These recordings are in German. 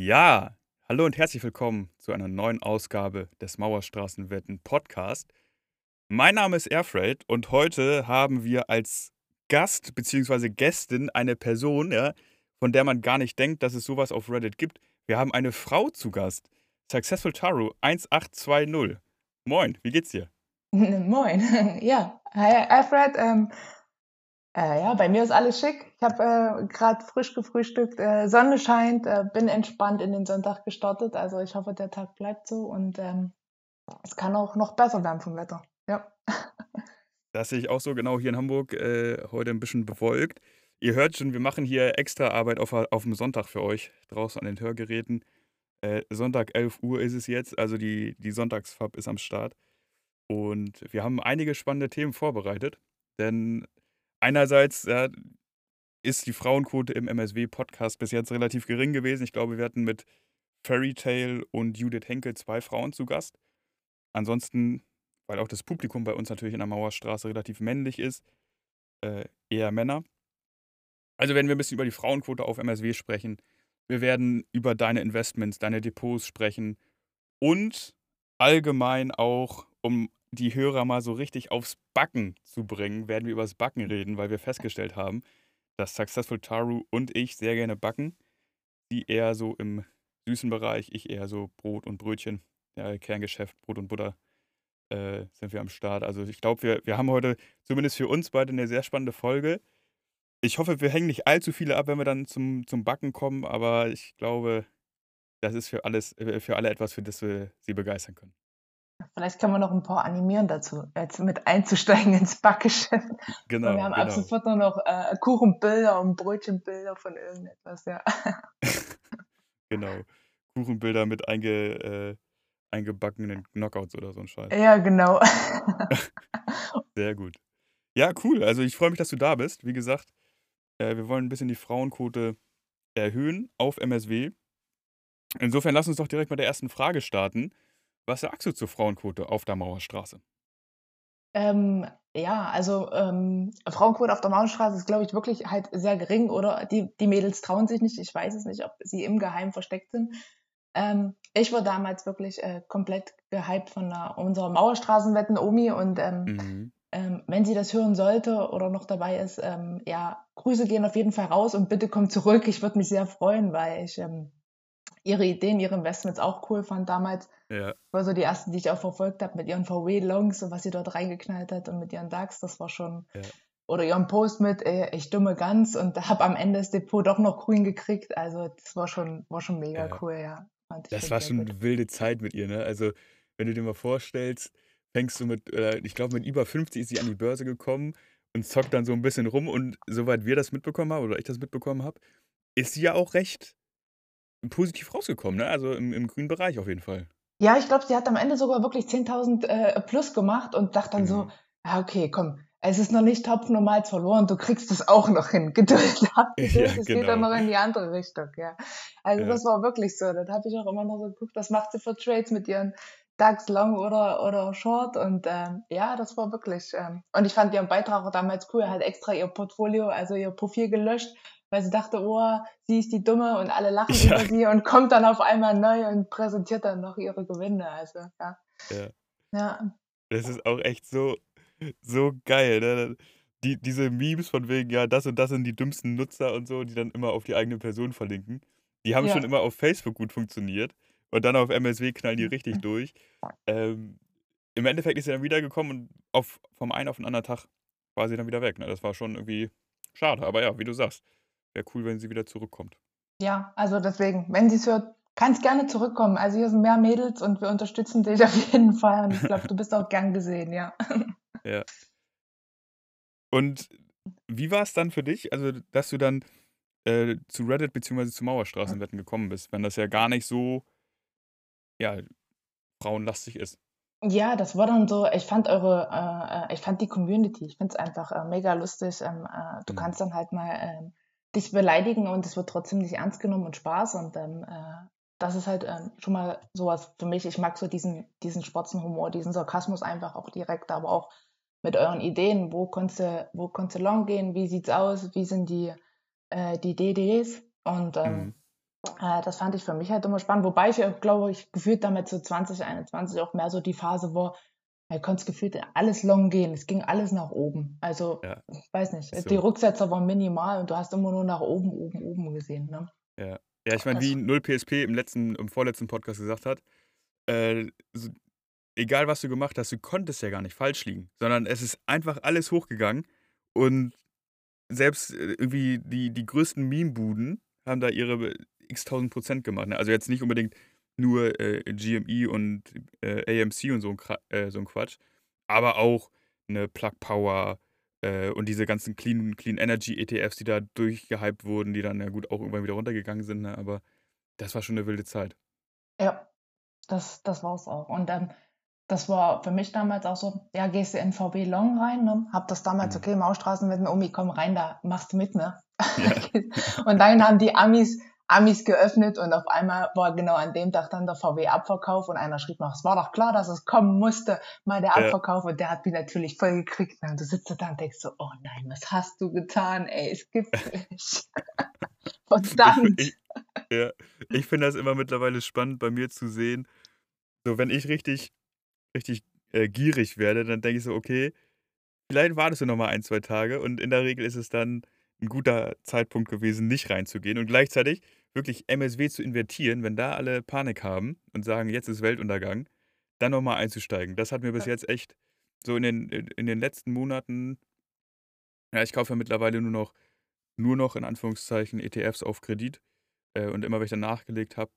Ja, hallo und herzlich willkommen zu einer neuen Ausgabe des Mauerstraßenwetten Podcast. Mein Name ist Airfreight und heute haben wir als Gast bzw. Gästin eine Person, ja, von der man gar nicht denkt, dass es sowas auf Reddit gibt. Wir haben eine Frau zu Gast. Successful Taro 1820. Moin, wie geht's dir? Moin. Ja, hi Alfred. Ähm, äh, ja, bei mir ist alles schick. Ich habe äh, gerade frisch gefrühstückt, äh, Sonne scheint, äh, bin entspannt in den Sonntag gestartet. Also ich hoffe, der Tag bleibt so und ähm, es kann auch noch besser werden vom Wetter. Ja. Das sehe ich auch so genau hier in Hamburg, äh, heute ein bisschen bewölkt. Ihr hört schon, wir machen hier extra Arbeit auf, auf dem Sonntag für euch draußen an den Hörgeräten. Äh, Sonntag 11 Uhr ist es jetzt, also die, die Sonntagsfab ist am Start. Und wir haben einige spannende Themen vorbereitet, denn einerseits ja, ist die Frauenquote im MSW-Podcast bis jetzt relativ gering gewesen. Ich glaube, wir hatten mit Fairy Tale und Judith Henkel zwei Frauen zu Gast. Ansonsten, weil auch das Publikum bei uns natürlich in der Mauerstraße relativ männlich ist, äh, eher Männer. Also werden wir ein bisschen über die Frauenquote auf MSW sprechen. Wir werden über deine Investments, deine Depots sprechen und allgemein auch um die Hörer mal so richtig aufs Backen zu bringen, werden wir über das Backen reden, weil wir festgestellt haben, dass Successful Taru und ich sehr gerne backen. Sie eher so im süßen Bereich, ich eher so Brot und Brötchen. Ja, Kerngeschäft, Brot und Butter äh, sind wir am Start. Also ich glaube, wir, wir haben heute zumindest für uns beide eine sehr spannende Folge. Ich hoffe, wir hängen nicht allzu viele ab, wenn wir dann zum, zum Backen kommen, aber ich glaube, das ist für alles, äh, für alle etwas, für das wir sie begeistern können. Vielleicht kann man noch ein paar animieren dazu, jetzt mit einzusteigen ins Backgeschäft. Genau. Und wir haben genau. ab sofort nur noch äh, Kuchenbilder und Brötchenbilder von irgendetwas, ja. genau. Kuchenbilder mit einge, äh, eingebackenen Knockouts oder so ein Scheiß. Ja, genau. Sehr gut. Ja, cool. Also ich freue mich, dass du da bist. Wie gesagt, äh, wir wollen ein bisschen die Frauenquote erhöhen auf MSW. Insofern lass uns doch direkt mit der ersten Frage starten. Was sagst du zur Frauenquote auf der Mauerstraße? Ähm, ja, also ähm, Frauenquote auf der Mauerstraße ist, glaube ich, wirklich halt sehr gering oder die, die Mädels trauen sich nicht. Ich weiß es nicht, ob sie im Geheimen versteckt sind. Ähm, ich war damals wirklich äh, komplett gehypt von der, unserer Mauerstraßenwetten Omi und ähm, mhm. ähm, wenn sie das hören sollte oder noch dabei ist, ähm, ja, Grüße gehen auf jeden Fall raus und bitte komm zurück. Ich würde mich sehr freuen, weil ich ihre Ideen, ihre Investments auch cool fand damals. Ja. War so die ersten, die ich auch verfolgt habe mit ihren VW-Longs und was sie dort reingeknallt hat und mit ihren DAX, das war schon. Ja. Oder ihren Post mit, ey, ich dumme ganz und habe am Ende das Depot doch noch grün gekriegt. Also das war schon, war schon mega ja. cool, ja. das war schon eine wilde Zeit mit ihr, ne? Also wenn du dir mal vorstellst, fängst du mit, äh, ich glaube mit über 50 ist sie an die Börse gekommen und zockt dann so ein bisschen rum und soweit wir das mitbekommen haben oder ich das mitbekommen habe, ist sie ja auch recht positiv rausgekommen, ne? Also im, im grünen Bereich auf jeden Fall. Ja, ich glaube, sie hat am Ende sogar wirklich 10.000 äh, plus gemacht und dachte dann mhm. so, ja, okay, komm, es ist noch nicht Topf normals verloren, du kriegst es auch noch hin. Geduld ab, Geduld, ja, es genau. geht dann noch in die andere Richtung, ja. Also ja. das war wirklich so. Das habe ich auch immer noch so geguckt, was macht sie für Trades mit ihren DAX Long oder, oder Short und ähm, ja, das war wirklich. Ähm, und ich fand ihren Beitrag auch damals cool. Er hat extra ihr Portfolio, also ihr Profil gelöscht, weil sie dachte, oh, sie ist die Dumme und alle lachen ja. über sie und kommt dann auf einmal neu und präsentiert dann noch ihre Gewinne. Also, ja. Ja. ja. Das ist auch echt so, so geil. Ne? Die, diese Memes von wegen, ja, das und das sind die dümmsten Nutzer und so, die dann immer auf die eigene Person verlinken. Die haben ja. schon immer auf Facebook gut funktioniert. Und dann auf MSW knallen die richtig durch. Ähm, Im Endeffekt ist sie dann wiedergekommen und auf, vom einen auf den anderen Tag war sie dann wieder weg. Ne? Das war schon irgendwie schade. Aber ja, wie du sagst, wäre cool, wenn sie wieder zurückkommt. Ja, also deswegen, wenn sie es hört, kann es gerne zurückkommen. Also hier sind mehr Mädels und wir unterstützen dich auf jeden Fall. Und ich glaube, du bist auch gern gesehen, ja. Ja. Und wie war es dann für dich, also dass du dann äh, zu Reddit bzw. zu Mauerstraßenwetten gekommen bist, wenn das ja gar nicht so ja, frauenlastig ist? Ja, das war dann so, ich fand eure, äh, äh ich fand die Community, ich finde es einfach äh, mega lustig. Ähm, äh, du mhm. kannst dann halt mal ähm, dich beleidigen und es wird trotzdem nicht ernst genommen und Spaß und ähm, äh, das ist halt ähm, schon mal sowas für mich. Ich mag so diesen, diesen Spotzenhumor, diesen Sarkasmus einfach auch direkt, aber auch mit euren Ideen. Wo kannst du, wo kannst du long gehen? Wie sieht's aus? Wie sind die, äh, die DDs? Und ähm, mhm. Äh, das fand ich für mich halt immer spannend, wobei ich, glaube ich, gefühlt damit so 2021 auch mehr so die Phase war, ich konnte es gefühlt alles long gehen. Es ging alles nach oben. Also, ja. ich weiß nicht, so. die Rücksetzer waren minimal und du hast immer nur nach oben, oben, oben gesehen. Ne? Ja. ja, ich meine, wie 0 PSP im letzten, im vorletzten Podcast gesagt hat, äh, so, egal was du gemacht hast, du konntest ja gar nicht falsch liegen, sondern es ist einfach alles hochgegangen und selbst äh, irgendwie die, die größten Meme-Buden haben da ihre x tausend Prozent gemacht. Ne? Also jetzt nicht unbedingt nur äh, GME und äh, AMC und so ein, äh, so ein Quatsch, aber auch eine Plug Power äh, und diese ganzen Clean, Clean Energy ETFs, die da durchgehypt wurden, die dann ja gut auch irgendwann wieder runtergegangen sind. Ne? Aber das war schon eine wilde Zeit. Ja, das, das war es auch. Und ähm, das war für mich damals auch so, ja, gehst du in VW Long rein, ne? Hab das damals, mhm. okay, Maustraßen mit dem Omi, komm rein, da machst du mit, ne? Ja. und dann haben die Amis Amis geöffnet und auf einmal war genau an dem Tag dann der VW-Abverkauf und einer schrieb noch, es war doch klar, dass es kommen musste, mal der Abverkauf und der hat mich natürlich voll gekriegt. Und du sitzt da und denkst so, oh nein, was hast du getan, ey, es gibt's nicht. Verdammt. Ich, ja, ich finde das immer mittlerweile spannend bei mir zu sehen, so wenn ich richtig, richtig äh, gierig werde, dann denke ich so, okay, vielleicht wartest du noch mal ein, zwei Tage und in der Regel ist es dann ein guter Zeitpunkt gewesen, nicht reinzugehen. Und gleichzeitig wirklich MSW zu invertieren, wenn da alle Panik haben und sagen, jetzt ist Weltuntergang, dann nochmal einzusteigen. Das hat mir bis jetzt echt so in den, in den letzten Monaten, ja, ich kaufe ja mittlerweile nur noch, nur noch in Anführungszeichen ETFs auf Kredit. Äh, und immer, wenn ich dann nachgelegt habe,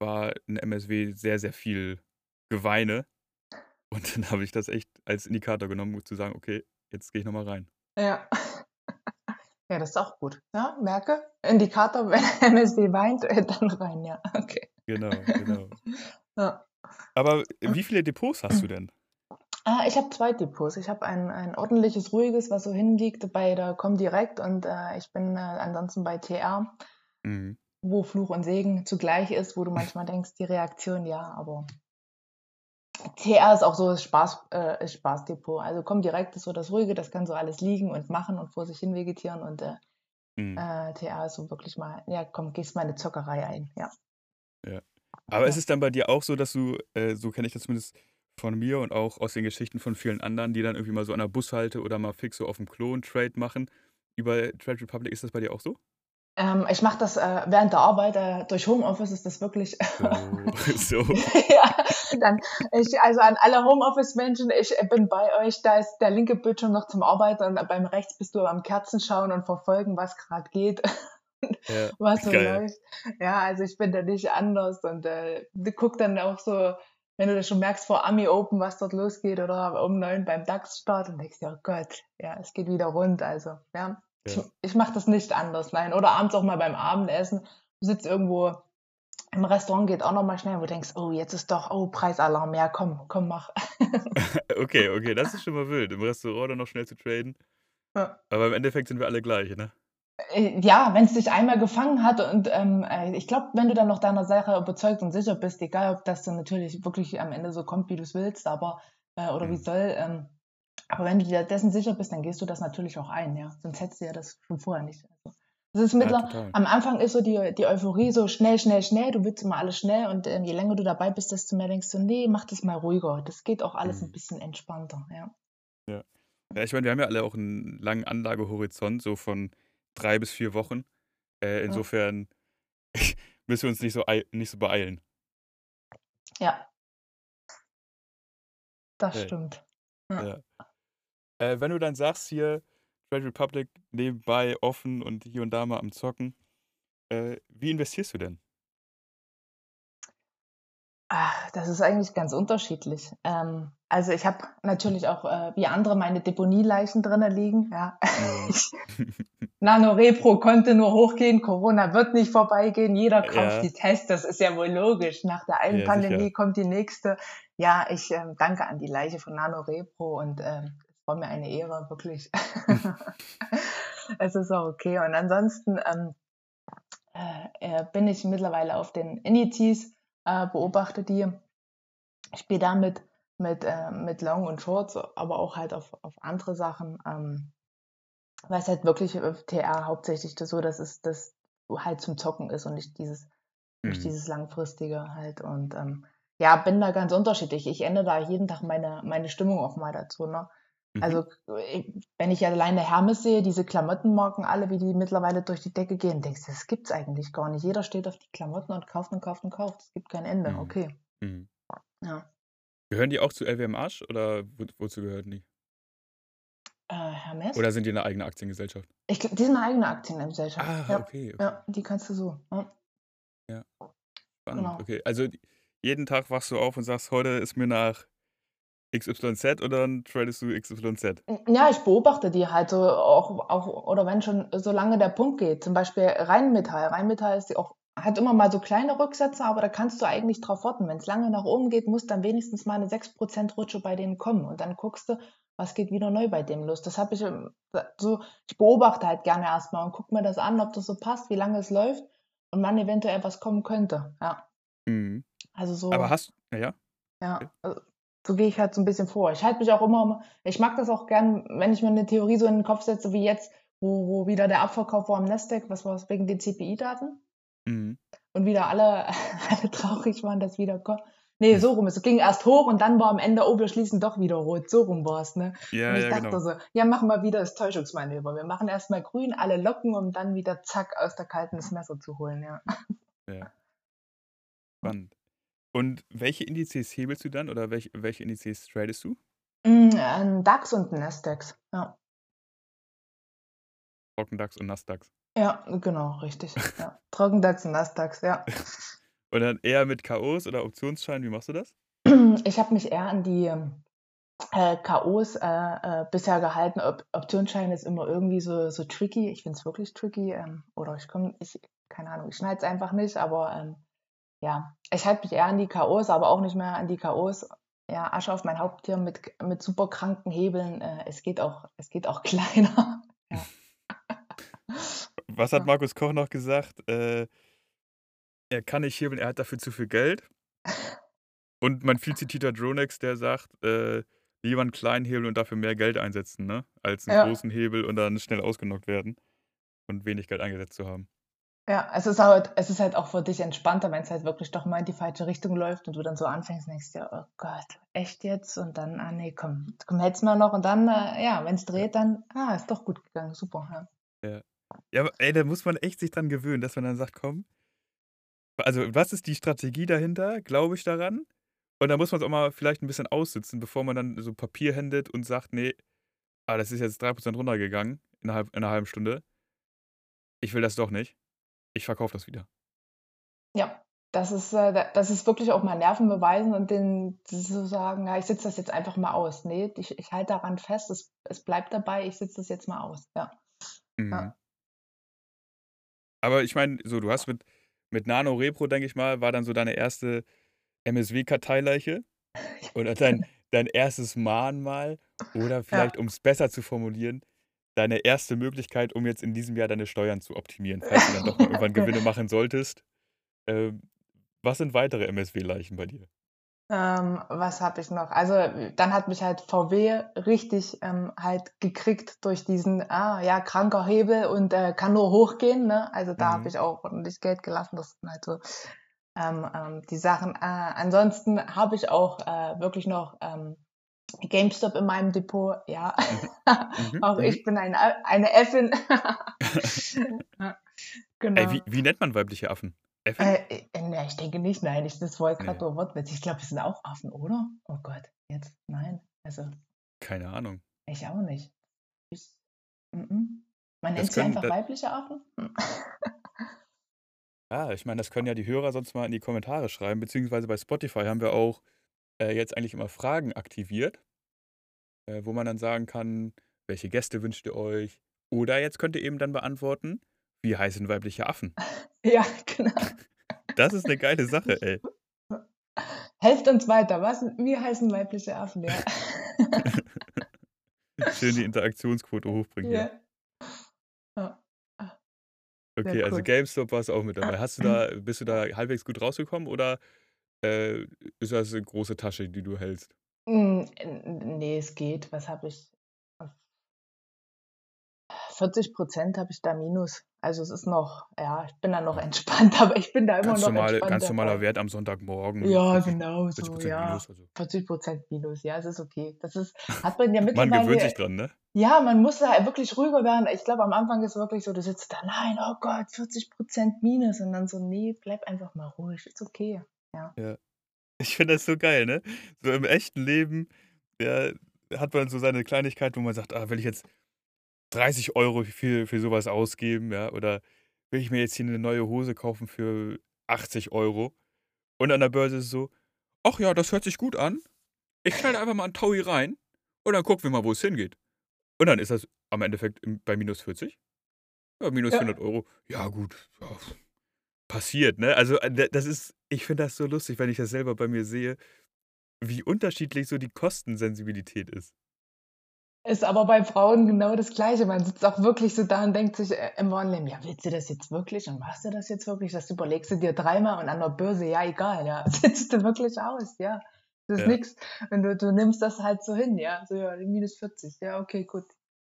war ein MSW sehr, sehr viel Geweine. Und dann habe ich das echt als Indikator genommen, um zu sagen, okay, jetzt gehe ich nochmal rein. Ja. Ja, das ist auch gut. Ja, merke, Indikator, wenn MSD weint, äh, dann rein, ja. Okay. Genau, genau. ja. Aber wie viele Depots hast du denn? Ah, ich habe zwei Depots. Ich habe ein, ein ordentliches, ruhiges, was so hinliegt bei der Comdirect und äh, ich bin äh, ansonsten bei TR, mhm. wo Fluch und Segen zugleich ist, wo du manchmal denkst, die Reaktion ja, aber TR ist auch so das Spaß, äh, Spaßdepot. Also kommt direkt ist so das Ruhige, das kann so alles liegen und machen und vor sich hin vegetieren und äh, mhm. äh, TR ist so wirklich mal, ja komm, gehst mal eine Zockerei ein, ja. Ja. Aber ja. ist es dann bei dir auch so, dass du, äh, so kenne ich das zumindest von mir und auch aus den Geschichten von vielen anderen, die dann irgendwie mal so an der Bushalte oder mal fix so auf dem Klo einen Trade machen, über Trade Republic, ist das bei dir auch so? Ähm, ich mache das äh, während der Arbeit. Äh, durch Homeoffice ist das wirklich. so. ja, dann ich, also an alle Homeoffice-Menschen, ich bin bei euch. Da ist der linke Bildschirm noch zum Arbeiten und beim rechts bist du am Kerzen schauen und verfolgen, was gerade geht. Ja, was so geil. läuft. Ja, also ich bin da nicht anders und äh, guck dann auch so, wenn du das schon merkst vor Ami Open, was dort losgeht oder um neun beim DAX-Start und denkst, ja Gott, ja, es geht wieder rund. Also, ja. Ich, ich mache das nicht anders, nein. Oder abends auch mal beim Abendessen. Du sitzt irgendwo im Restaurant, geht auch noch mal schnell, wo du denkst, oh, jetzt ist doch, oh, Preisalarm, ja, komm, komm, mach. okay, okay, das ist schon mal wild, im Restaurant dann noch schnell zu traden. Ja. Aber im Endeffekt sind wir alle gleich, ne? Äh, ja, wenn es dich einmal gefangen hat und ähm, äh, ich glaube, wenn du dann noch deiner Sache überzeugt und sicher bist, egal ob das dann natürlich wirklich am Ende so kommt, wie du es willst, aber äh, oder mhm. wie soll, ähm, aber wenn du dir dessen sicher bist, dann gehst du das natürlich auch ein, ja. Sonst hättest du ja das schon vorher nicht. Also, das ist mittler, ja, am Anfang ist so die, die Euphorie so schnell, schnell, schnell. Du willst immer alles schnell und ähm, je länger du dabei bist, desto mehr denkst du, nee, mach das mal ruhiger. Das geht auch alles mhm. ein bisschen entspannter, ja. Ja. Ja, ich meine, wir haben ja alle auch einen langen Anlagehorizont, so von drei bis vier Wochen. Äh, insofern ja. müssen wir uns nicht so, nicht so beeilen. Ja. Das hey. stimmt. Ja. ja. Äh, wenn du dann sagst hier, Trade Republic nebenbei offen und hier und da mal am Zocken, äh, wie investierst du denn? Ach, das ist eigentlich ganz unterschiedlich. Ähm, also ich habe natürlich auch äh, wie andere meine Deponieleichen drinnen liegen. Ja. Nano Repro konnte nur hochgehen, Corona wird nicht vorbeigehen, jeder kauft ja. die Tests, das ist ja wohl logisch. Nach der einen ja, Pandemie sicher. kommt die nächste. Ja, ich äh, danke an die Leiche von Nano Repro und ähm, war mir eine Ehre, wirklich. es ist auch okay. Und ansonsten ähm, äh, äh, bin ich mittlerweile auf den Indizes, äh, beobachte die, spiele damit mit, äh, mit Long und Shorts, aber auch halt auf, auf andere Sachen. Ähm, weil es halt wirklich TR hauptsächlich das so, dass es das halt zum Zocken ist und nicht dieses Mhm. dieses Langfristige halt. Und ähm, ja, bin da ganz unterschiedlich. Ich ändere da jeden Tag meine, meine Stimmung auch mal dazu. Ne? Mhm. Also, wenn ich alleine Hermes sehe, diese Klamottenmarken alle, wie die mittlerweile durch die Decke gehen, denkst du, das gibt's eigentlich gar nicht. Jeder steht auf die Klamotten und kauft und kauft und kauft. Es gibt kein Ende. Mhm. Okay. Mhm. Ja. Gehören die auch zu LWM Arsch oder wo, wozu gehören die? Äh, Hermes? Oder sind die eine eigene Aktiengesellschaft? Ich, die sind eine eigene Aktiengesellschaft. Ah, ja. okay, okay. ja, die kannst du so. Ja. Spannend. genau. Okay, also jeden Tag wachst du auf und sagst, heute ist mir nach XYZ oder dann tradest du XYZ. Ja, ich beobachte die halt so auch, auch, oder wenn schon so lange der Punkt geht, zum Beispiel Rheinmetall. Rheinmetall ist auch, hat immer mal so kleine Rücksätze, aber da kannst du eigentlich drauf warten. Wenn es lange nach oben geht, muss dann wenigstens mal eine 6% Rutsche bei denen kommen und dann guckst du, was geht wieder neu bei dem los. Das habe ich ähm, so, ich beobachte halt gerne erstmal und gucke mir das an, ob das so passt, wie lange es läuft und wann eventuell was kommen könnte. Ja, Mhm. also so. Aber hast, ja, Ja, also so gehe ich halt so ein bisschen vor. Ich halte mich auch immer, ich mag das auch gern, wenn ich mir eine Theorie so in den Kopf setze, wie jetzt, wo, wo wieder der Abverkauf war am Nasdaq, was war es, wegen den CPI-Daten mhm. und wieder alle, alle traurig waren, dass wieder kommt. Nee, so rum. Es ging erst hoch und dann war am Ende, oh, wir schließen doch wieder rot. So rum war es, ne? ja, und ich ja, dachte genau. so, ja, machen wir wieder das Täuschungsmanöver. Wir machen erstmal grün, alle locken, um dann wieder zack aus der kalten das Messer zu holen, ja. Ja. Spannend. Und welche Indizes hebelst du dann oder welche, welche Indizes tradest du? Mm, Ein DAX und ein Nasdaq. Ja. Trockendax und Nasdaq. Ja, genau, richtig. Ja. Trockendax und Nasdaq, ja. Und dann eher mit KOs oder Optionsscheinen, wie machst du das? Ich habe mich eher an die ähm, äh, KOs äh, äh, bisher gehalten. Op Optionsschein ist immer irgendwie so, so tricky. Ich finde es wirklich tricky. Ähm, oder ich komme, ich, keine Ahnung, ich schneide es einfach nicht, aber ähm, ja, ich halte mich eher an die KOs, aber auch nicht mehr an die KOs. Ja, Asche auf mein Haupttier mit, mit super kranken Hebeln. Äh, es geht auch, es geht auch kleiner. Ja. Was hat Ja. Markus Koch noch gesagt? Äh, er kann nicht hebeln, er hat dafür zu viel Geld. Und mein viel zitierter Dronex, der sagt, äh, lieber einen kleinen Hebel und dafür mehr Geld einsetzen, ne? Als einen Ja. großen Hebel und dann schnell ausgenockt werden und wenig Geld eingesetzt zu haben. Ja, es ist halt, es ist halt auch für dich entspannter, wenn es halt wirklich doch mal in die falsche Richtung läuft und du dann so anfängst und denkst dir, oh Gott, echt jetzt? Und dann, ah nee, komm, komm, hätt's mal noch. Und dann, äh, ja, wenn es dreht, dann, ah, ist doch gut gegangen, super. Ja. Ja, aber ey, da muss man echt sich dran gewöhnen, dass man dann sagt, komm, also was ist die Strategie dahinter? Glaube ich daran? Und da muss man es auch mal vielleicht ein bisschen aussitzen, bevor man dann so Papier händet und sagt, nee, ah, das ist jetzt 3% runtergegangen innerhalb in einer halben Stunde. Ich will das doch nicht. Ich verkaufe das wieder. Ja, das ist, äh, da- das ist wirklich auch mal Nerven beweisen und den zu sagen, ja, ich sitze das jetzt einfach mal aus. Nee, ich, ich halte daran fest, es, es bleibt dabei, ich sitze das jetzt mal aus. Ja. Mhm. Ja. Aber ich meine, so, du hast mit, mit Nano Repro, denke ich mal, war dann so deine erste MSW-Karteileiche oder dein, dein erstes Mahnmal oder vielleicht, um es besser zu formulieren, deine erste Möglichkeit, um jetzt in diesem Jahr deine Steuern zu optimieren, falls du dann doch mal irgendwann Gewinne machen solltest. Ähm, was sind weitere MSW-Leichen bei dir? Ähm, was habe ich noch? Also dann hat mich halt VW richtig ähm, halt gekriegt durch diesen, ah ja, kranker Hebel und äh, kann nur hochgehen. Ne? Also da Mhm. habe ich auch ordentlich Geld gelassen. Das sind halt so ähm, ähm, die Sachen. Äh, ansonsten habe ich auch äh, wirklich noch ähm, GameStop in meinem Depot. Ja, Mhm, auch mhm. ich bin eine, eine Äffin. ja, genau. Ey, wie, wie nennt man weibliche Affen? Äffin? Äh, äh, ne, ich denke nicht, nein. Ich, das war gerade Nee. nur Wortwitz. Ich glaube, wir sind auch Affen, oder? Oh Gott, jetzt, nein. Also, Keine Ahnung. ich auch nicht. Ich, mm -mm. Man Das nennt sie einfach weibliche Affen? Hm. Ah, ich meine, das können ja die Hörer sonst mal in die Kommentare schreiben, beziehungsweise bei Spotify haben wir auch äh, jetzt eigentlich immer Fragen aktiviert, äh, wo man dann sagen kann, welche Gäste wünscht ihr euch? Oder jetzt könnt ihr eben dann beantworten, wie heißen weibliche Affen? Ja, genau. Das ist eine geile Sache, ey. Helft uns weiter. Was, wie heißen weibliche Affen? Ja. Schön die Interaktionsquote hochbringen ja. ja. Okay, also cool. GameStop warst du auch mit dabei. Hast du da, bist du da halbwegs gut rausgekommen oder äh, ist das eine große Tasche, die du hältst? N- Nee, es geht. Was habe ich? 40 Prozent habe ich da Minus. Also es ist noch, ja, ich bin da noch entspannt, aber ich bin da immer Ganz, noch normale, entspannt ganz normaler. Wert am Sonntagmorgen. Ja, 40, genau 40 so, Prozent ja. Minus. Also 40 Prozent Minus, ja, es ist okay. Das ist, hat man ja man gewöhnt sich mittlerweile, dran, ne? ja, man muss da wirklich ruhiger werden. Ich glaube, am Anfang ist wirklich so, du sitzt da, nein, oh Gott, 40 Prozent Minus und dann so, nee, bleib einfach mal ruhig, ist okay. Ja. Ja. Ich finde das so geil, ne? So im echten Leben, ja, hat man so seine Kleinigkeit, wo man sagt, ah, will ich jetzt 30 Euro für, für sowas ausgeben, ja, oder will ich mir jetzt hier eine neue Hose kaufen für 80 Euro? Und an der Börse ist es so, ach ja, das hört sich gut an. Ich knall einfach mal einen Taui rein und dann gucken wir mal, wo es hingeht. Und dann ist das am Endeffekt bei minus 40. Ja, minus Ja. 400 Euro. Ja, gut. Ja, passiert, ne? Also, äh, das ist, ich finde das so lustig, wenn ich das selber bei mir sehe, wie unterschiedlich so die Kostensensibilität ist. Ist aber bei Frauen genau das Gleiche. Man sitzt auch wirklich so da und denkt sich äh, im Leben, ja, willst du das jetzt wirklich und machst du das jetzt wirklich? Das überlegst du dir dreimal und an der Börse, ja, egal, ja, sitzt du wirklich aus, ja. Das ist Ja. nix. Und du, du nimmst das halt so hin, ja. So, ja, minus 40, ja, okay, gut.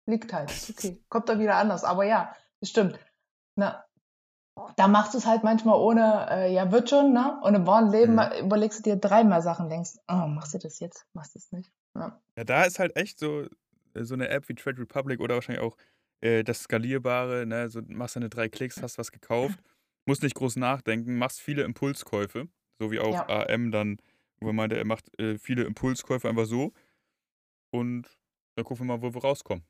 Liegt halt, okay. Kommt dann wieder anders. Aber ja, das stimmt. Na, da machst du es halt manchmal ohne, äh, ja, wird schon, ne? Und im wahren Leben Mhm. überlegst du dir dreimal Sachen, denkst, oh, machst du das jetzt? Machst du es nicht? Ja. Ja, da ist halt echt so, äh, so eine App wie Trade Republic oder wahrscheinlich auch äh, das Skalierbare, ne? So machst deine drei Klicks, hast was gekauft, musst nicht groß nachdenken, machst viele Impulskäufe, so wie auch Ja. AM dann, wo er meinte, er macht äh, viele Impulskäufe einfach so. Und dann gucken wir mal, wo wir rauskommen.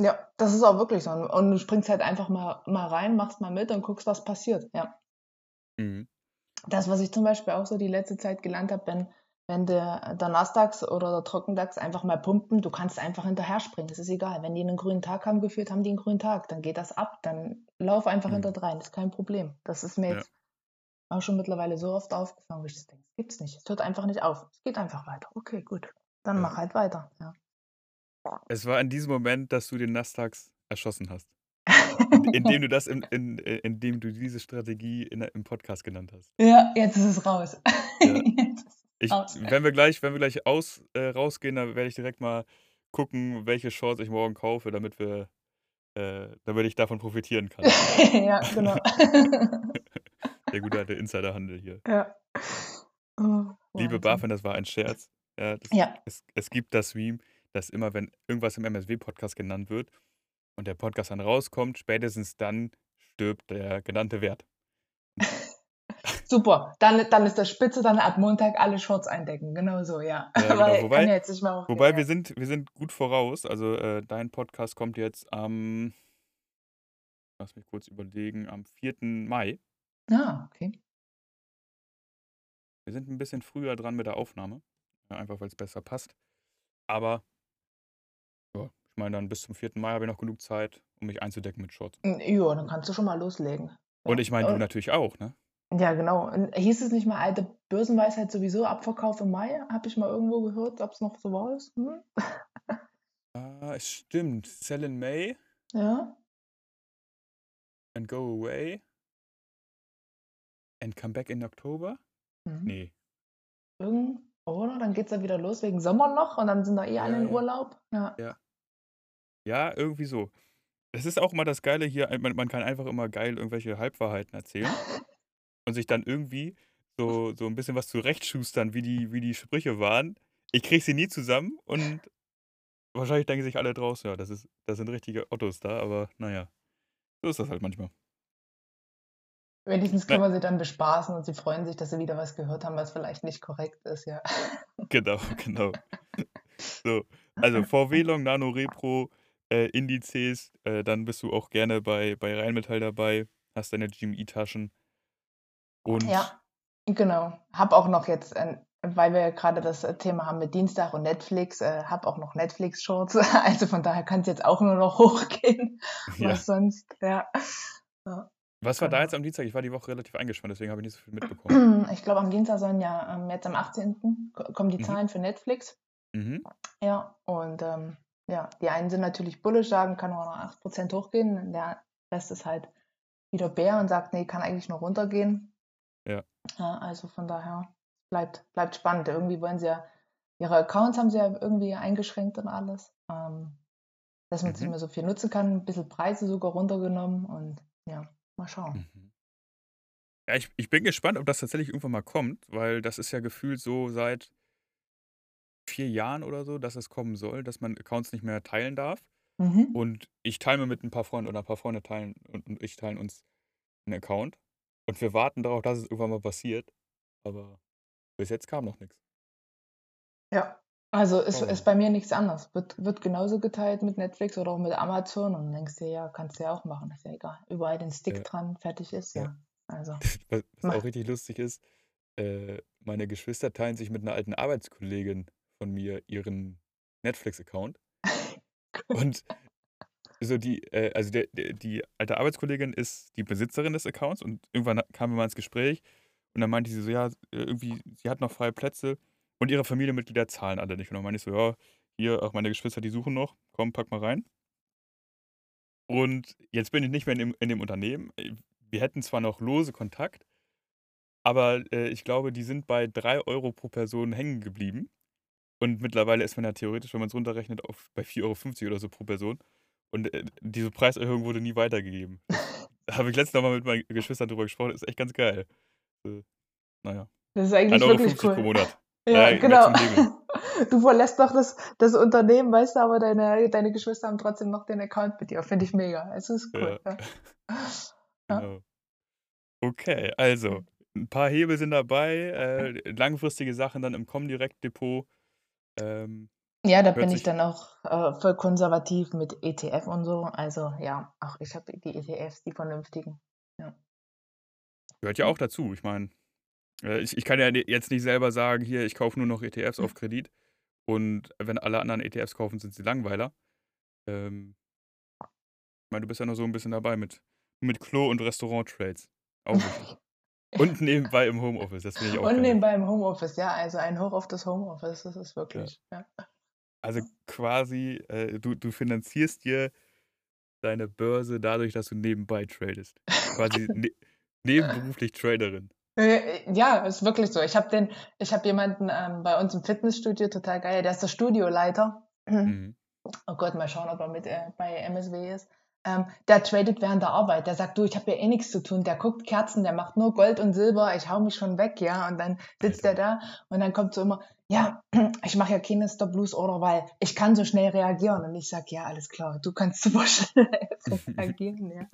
Ja, das ist auch wirklich so. Und du springst halt einfach mal, mal rein, machst mal mit und guckst, was passiert. Ja. Mhm. Das, was ich zum Beispiel auch so die letzte Zeit gelernt habe, wenn, wenn der, Nasdaq oder der Trockendax einfach mal pumpen, du kannst einfach hinterher springen. Es ist egal. Wenn die einen grünen Tag haben geführt, haben die einen grünen Tag. Dann geht das ab. Dann lauf einfach Mhm. hinterdrein. Das ist kein Problem. Das ist mir Ja. jetzt auch schon mittlerweile so oft aufgefallen, wo ich das denke, das gibt's nicht. Es hört einfach nicht auf. Es geht einfach weiter. Okay, gut. Dann Ja. mach halt weiter. Ja. Es war in diesem Moment, dass du den Nasdaq erschossen hast. In, indem du das in, in, äh, indem du diese Strategie in, im Podcast genannt hast. ja, jetzt ist es raus. Ja. Jetzt ist es Ich, raus. wenn wir gleich, wenn wir gleich aus, äh, rausgehen, dann werde ich direkt mal gucken, welche Shorts ich morgen kaufe, damit wir, äh, damit ich davon profitieren kann. ja, genau. Der gute alte Insiderhandel hier. ja. Oh, Liebe Wahnsinn. BaFin, das war ein Scherz. Ja, das, Ja, es, es gibt das Meme, dass immer, wenn irgendwas im MSW-Podcast genannt wird und der Podcast dann rauskommt, spätestens dann stirbt der genannte Wert. super. Dann, dann ist das spitze, dann ab Montag alle Shorts eindecken. Genau so, ja. Ja, genau. Wobei- ja ja. wir sind, wir sind gut voraus. Also äh, dein Podcast kommt jetzt am, lass mich kurz überlegen, am 4. Mai. Ah, okay. Wir sind ein bisschen früher dran mit der Aufnahme, einfach weil es besser passt. Aber ja, ich meine, dann bis zum 4. Mai habe ich noch genug Zeit, um mich einzudecken mit Shorts. Ja, dann kannst du schon mal loslegen. Und ich meine, du Und- natürlich auch, ne? Ja, genau. Hieß es nicht mal alte Börsenweisheit sowieso Abverkauf im Mai? Habe ich mal irgendwo gehört, ob es noch so war. Ist. Hm? Ah, es stimmt. Sell in May Ja. and go away and come back in October? Mhm. Nee. Irgend, oder? Dann geht es ja wieder los wegen Sommer noch und dann sind da eh alle Ja, in. Urlaub. Ja. Ja, irgendwie so. Das ist auch immer das Geile hier, man, man kann einfach immer geil irgendwelche Halbwahrheiten erzählen und sich dann irgendwie so, so ein bisschen was zurechtschustern, wie die, wie die Sprüche waren. Ich kriege sie nie zusammen und wahrscheinlich denken sich alle draußen, ja, das, ist, das sind richtige Ottos da, aber naja, so ist das halt manchmal. Wenigstens können wir sie dann bespaßen und sie freuen sich, dass sie wieder was gehört haben, was vielleicht nicht korrekt ist, ja. Genau, genau. So, also VW Long Nano Repro, äh, Indizes, äh, dann bist du auch gerne bei, bei Rheinmetall dabei, hast deine GMI-Taschen und Ja, genau. Hab auch noch jetzt, äh, weil wir ja gerade das äh, Thema haben mit Dienstag und Netflix, äh, hab auch noch Netflix-Shorts. Also von daher kann es jetzt auch nur noch hochgehen. ja. Was sonst, ja. Was war da Genau. jetzt am Dienstag? Ich war die Woche relativ eingespannt, deswegen habe ich nicht so viel mitbekommen. Ich glaube, am Dienstag sollen ja ähm, jetzt am 18. ko- kommen die Mhm. Zahlen für Netflix. Mhm. Ja, und ähm, ja, die einen sind natürlich bullish, sagen, kann nur noch 8% hochgehen. Der Rest ist halt wieder Bär und sagt, nee, kann eigentlich nur runtergehen. Ja. ja also von daher bleibt, bleibt spannend. Irgendwie wollen sie ja, ihre Accounts haben sie ja irgendwie eingeschränkt und alles. Ähm, dass man es nicht Mhm. mehr so viel nutzen kann. Ein bisschen Preise sogar runtergenommen und ja, mal schauen. Mhm. Ja, ich, ich bin gespannt, ob das tatsächlich irgendwann mal kommt, weil das ist ja gefühlt so seit vier Jahren oder so, dass es kommen soll, dass man Accounts nicht mehr teilen darf. Mhm. Und ich teile mir mit ein paar Freunden oder ein paar Freunde teilen und, und ich teilen uns einen Account. Und wir warten darauf, dass es irgendwann mal passiert. Aber bis jetzt kam noch nichts. Ja, also ist, ist bei mir nichts anderes. Wird, wird genauso geteilt mit Netflix oder auch mit Amazon und denkst du, ja, kannst du ja auch machen, ist ja egal. Überall den Stick Ja. dran, fertig ist, Ja. ja. Also, Was, was auch richtig lustig ist, äh, meine Geschwister teilen sich mit einer alten Arbeitskollegin von mir ihren Netflix-Account. Und so die, äh, also der, der, die alte Arbeitskollegin ist die Besitzerin des Accounts und irgendwann kamen wir mal ins Gespräch und dann meinte sie so, ja, irgendwie, sie hat noch freie Plätze und ihre Familienmitglieder zahlen alle nicht. Und dann meinte ich so, ja, hier, auch meine Geschwister, die suchen noch, komm, pack mal rein. Und jetzt bin ich nicht mehr in dem, in dem Unternehmen. Wir hätten zwar noch lose Kontakt, aber äh, ich glaube, die sind bei 3 Euro pro Person hängen geblieben. Und mittlerweile ist man ja theoretisch, wenn man es runterrechnet, auf bei 4,50 Euro oder so pro Person. Und äh, diese Preiserhöhung wurde nie weitergegeben. Da habe ich letztens mal mit meinen Geschwistern drüber gesprochen. Das ist echt ganz geil. Äh, naja, Das ist eigentlich 1,50 Euro wirklich pro cool. Monat. Ja, Äh, genau. Du verlässt doch das, das Unternehmen, weißt du, aber deine, deine Geschwister haben trotzdem noch den Account mit dir. Finde ich mega. Es ist cool. Ja, Ja. Ja. genau. Okay, also, ein paar Hebel sind dabei. Äh, langfristige Sachen dann im Comdirect-Depot. Ähm, Ja, da bin ich dann auch äh, voll konservativ mit ETF und so. Also ja, auch ich habe die ETFs, die vernünftigen. Ja. gehört ja auch dazu. Ich meine, äh, ich, ich kann ja jetzt nicht selber sagen, hier, ich kaufe nur noch ETFs auf Kredit. Und wenn alle anderen ETFs kaufen, sind sie Langweiler. Ähm, ich meine, du bist ja noch so ein bisschen dabei mit, mit Klo- und Restaurant-Trades. Auch wichtig. Und nebenbei im Homeoffice, das finde ich auch Und geil. nebenbei im Homeoffice, ja, also ein Hoch auf das Homeoffice, das ist Ja. wirklich. Ja. Also quasi, äh, du, du finanzierst dir deine Börse dadurch, dass du nebenbei tradest. Quasi ne nebenberuflich Traderin. Äh, Ja, ist wirklich so. Ich habe den, ich habe jemanden ähm, bei uns im Fitnessstudio, total geil, der ist der Studioleiter. Mhm. Oh Gott, mal schauen, ob er mit äh, bei MSW ist. Ähm, der tradet während der Arbeit. Der sagt, du, ich habe ja eh nichts zu tun. Der guckt Kerzen, der macht nur Gold und Silber. Ich hau mich schon weg, ja. Und dann sitzt Alter. er da und dann kommt so immer, ja, ich mache ja keine Stop-Loose-Order, weil ich kann so schnell reagieren. Und ich sag, ja, alles klar, du kannst super schnell reagieren, ja.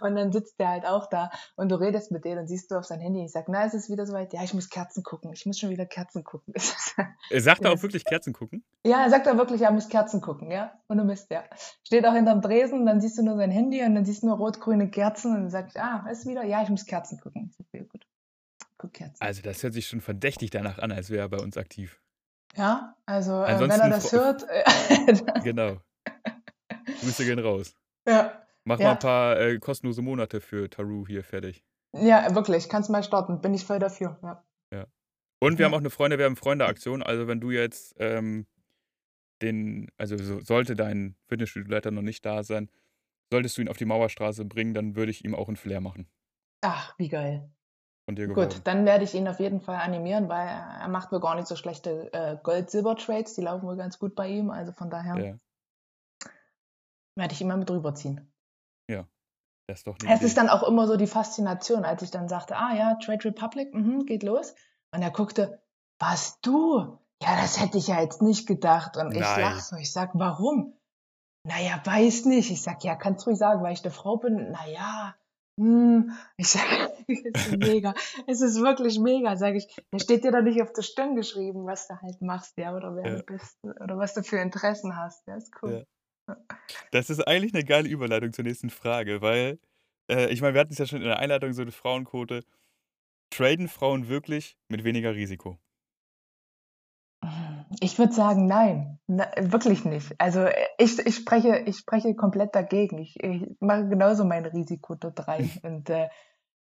Und dann sitzt der halt auch da und du redest mit denen und siehst du auf sein Handy. Ich sag, na, ist es wieder soweit? Ja, ich muss Kerzen gucken. Ich muss schon wieder Kerzen gucken. Er sagt Ja. auch wirklich Kerzen gucken? Ja, er sagt er wirklich, er muss Kerzen gucken, ja. Und du Mist, ja. Steht auch hinterm Dresen, dann siehst du nur sein Handy und dann siehst du nur rot-grüne Kerzen und dann sagt, ah, ist wieder, ja, ich muss Kerzen gucken. Ich sag, ja, gut. Kerzen. Also das hört sich schon verdächtig danach an, als wäre er bei uns aktiv. Ja, also äh, wenn er das hört, äh, Genau. Grüße gehen raus. ja, Mach mal ja, ein paar äh, kostenlose Monate für Taru hier fertig. ja, wirklich, kannst mal starten, bin ich voll dafür, ja. Ja. Und wir haben Ja. auch eine Freunde, wir haben Freunde-Aktion. Also wenn du jetzt ähm, den, also so, sollte dein Fitnessstudio-Leiter noch nicht da sein, solltest du ihn auf die Mauerstraße bringen, dann würde ich ihm auch einen Flair machen. Ach, wie geil. Von dir Gut, geworden. dann werde ich ihn auf jeden Fall animieren, weil er macht wohl gar nicht so schlechte äh, Gold-Silber-Trades, die laufen wohl ganz gut bei ihm, also von daher Ja, werde ich mal mit rüberziehen. ja, das ist doch Es ist Idee. dann auch immer so die Faszination, als ich dann sagte, ah ja, Trade Republic, mhm, geht los. Und er guckte, was du? Ja, das hätte ich ja jetzt nicht gedacht. Und ich lach so, ich sag, warum? Naja, weiß nicht. Ich sag, ja, kannst ruhig sagen, weil ich eine Frau bin. Naja, hm. Ich sag, es ist mega. Es ist wirklich mega, sag ich. Da steht dir doch nicht auf der Stirn geschrieben, was du halt machst, ja, oder wer Ja, du bist, oder was du für Interessen hast. Ja, ist ja. cool. Das ist eigentlich eine geile Überleitung zur nächsten Frage, weil, äh, ich meine, wir hatten es ja schon in der Einleitung so eine Frauenquote. Traden Frauen wirklich mit weniger Risiko? Ich würde sagen, nein, Na, wirklich nicht. Also äh, ich, ich, spreche, ich spreche komplett dagegen. Ich, ich mache genauso mein Risiko dort rein. Und äh,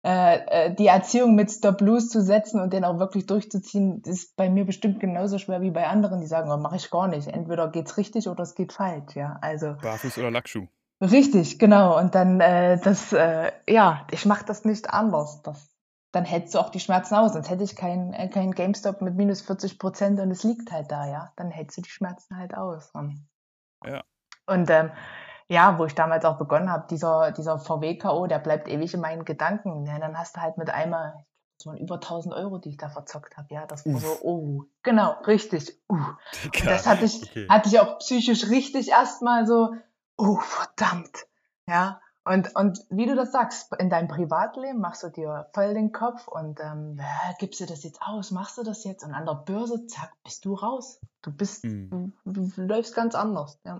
äh, die Erziehung mit Stop Loose zu setzen und den auch wirklich durchzuziehen, ist bei mir bestimmt genauso schwer wie bei anderen, die sagen, oh, mache ich gar nicht. Entweder geht's richtig oder es geht falsch. Ja, also Barfuß oder Lackschuh? richtig, genau. Und dann äh, das, äh, ja, ich mache das nicht anders. Das, dann hältst du auch die Schmerzen aus. Sonst hätte ich kein, äh, kein GameStop mit minus 40 Prozent und es liegt halt da, ja. Dann hältst du die Schmerzen halt aus. Und Ja. Und ähm, ja, wo ich damals auch begonnen habe, dieser, dieser VW-K.O., der bleibt ewig in meinen Gedanken. Ja, dann hast du halt mit einmal, das waren über 1000 Euro, die ich da verzockt habe. Ja, das war Uff. so, oh, genau, richtig. Uh. Und das hatte ich, Okay. hatte ich auch psychisch richtig erstmal so, oh, verdammt. Ja, und, und wie du das sagst, in deinem Privatleben machst du dir voll den Kopf und ähm, ja, gibst du das jetzt aus, machst du das jetzt und an der Börse, zack, bist du raus. Du bist, Mhm. du, du läufst ganz anders. Ja.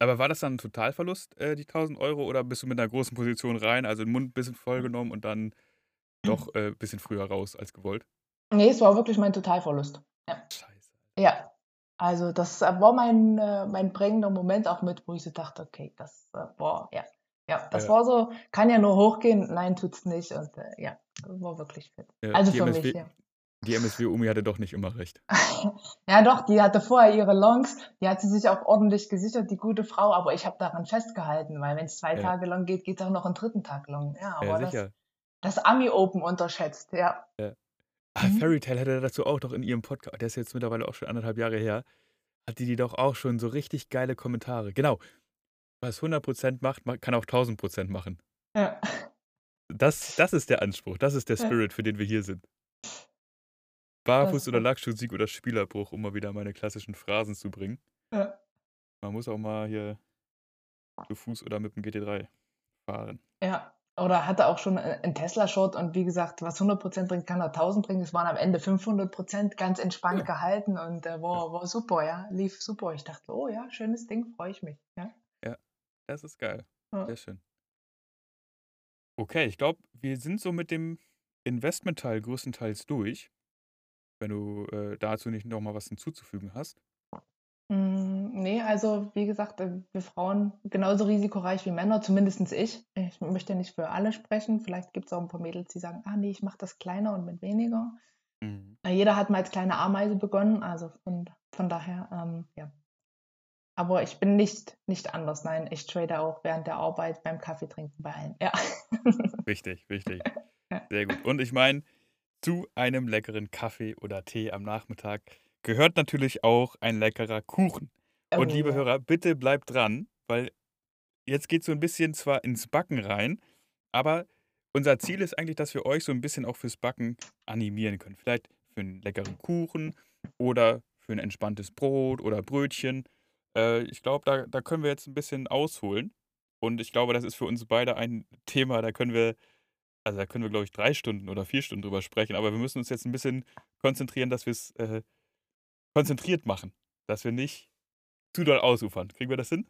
Aber war das dann ein Totalverlust, äh, die 1000 Euro, oder bist du mit einer großen Position rein, also den Mund ein bisschen vollgenommen und dann doch ein äh, bisschen früher raus als gewollt? Nee, es war wirklich mein Totalverlust. Ja. Scheiße. Ja. Also das äh, war mein, äh, mein prägender Moment auch mit, wo ich so dachte, okay, das äh, war, ja. Ja, das Ja. war so, kann ja nur hochgehen, nein, tut's nicht. Und äh, ja, das war wirklich fit. Ja, Also für MSW mich, ja. Die MSW Umi hatte doch nicht immer recht. Ja, doch, die hatte vorher ihre Longs, die hat sie sich auch ordentlich gesichert, die gute Frau, aber ich habe daran festgehalten, weil wenn es zwei Ja. Tage long geht, geht es auch noch einen dritten Tag long. Ja, aber Ja, das, sicher. das Ami Open unterschätzt, ja. Ah, Mhm. Fairy Tale hatte dazu auch doch in ihrem Podcast, der ist jetzt mittlerweile auch schon anderthalb Jahre her, hatte die doch auch schon so richtig geile Kommentare. Genau. Was 100% macht, ma- kann auch 1000% machen. Ja. Das, das ist der Anspruch, das ist der. Spirit, für den wir hier sind. Barfuß oder Lackschuh-Sieg oder Spielerbruch, um mal wieder meine klassischen Phrasen zu bringen. Ja. Man muss auch mal hier zu Fuß oder mit dem GT3 fahren. Ja, oder hatte auch schon äh, einen Tesla-Shot und wie gesagt, was 100% bringt, kann er 1000 bringen. Es waren am Ende 500%, ganz entspannt Ja. gehalten und äh, war, war super, ja, lief super. Ich dachte, oh ja, schönes Ding, freue ich mich. Ja. Das ist geil. Ja. Sehr schön. Okay, ich glaube, wir sind so mit dem Investmentteil größtenteils durch. Wenn du äh, dazu nicht noch mal was hinzuzufügen hast. Mm, Nee, also wie gesagt, äh, wir Frauen genauso risikoreich wie Männer, zumindest ich. Ich möchte nicht für alle sprechen. Vielleicht gibt es auch ein paar Mädels, die sagen, ah nee, ich mache das kleiner und mit weniger. Mhm. Äh, Jeder hat mal als kleine Ameise begonnen, also von, von daher, ähm, ja. Aber ich bin nicht, nicht anders. Nein, ich trade auch während der Arbeit, beim Kaffee trinken, bei allen. Ja. Wichtig, wichtig. Ja. Sehr gut. Und ich meine, zu einem leckeren Kaffee oder Tee am Nachmittag gehört natürlich auch ein leckerer Kuchen. Und Oh, liebe. Hörer, bitte bleibt dran, weil jetzt geht so ein bisschen zwar ins Backen rein, aber unser Ziel ist eigentlich, dass wir euch so ein bisschen auch fürs Backen animieren können. Vielleicht für einen leckeren Kuchen oder für ein entspanntes Brot oder Brötchen. Äh, ich glaube, da, da können wir jetzt ein bisschen ausholen. Und ich glaube, das ist für uns beide ein Thema, da können wir, also da können wir, glaube ich, drei Stunden oder vier Stunden drüber sprechen. Aber wir müssen uns jetzt ein bisschen konzentrieren, dass wir es äh, konzentriert machen. Dass wir nicht zu doll ausufern. Kriegen wir das hin?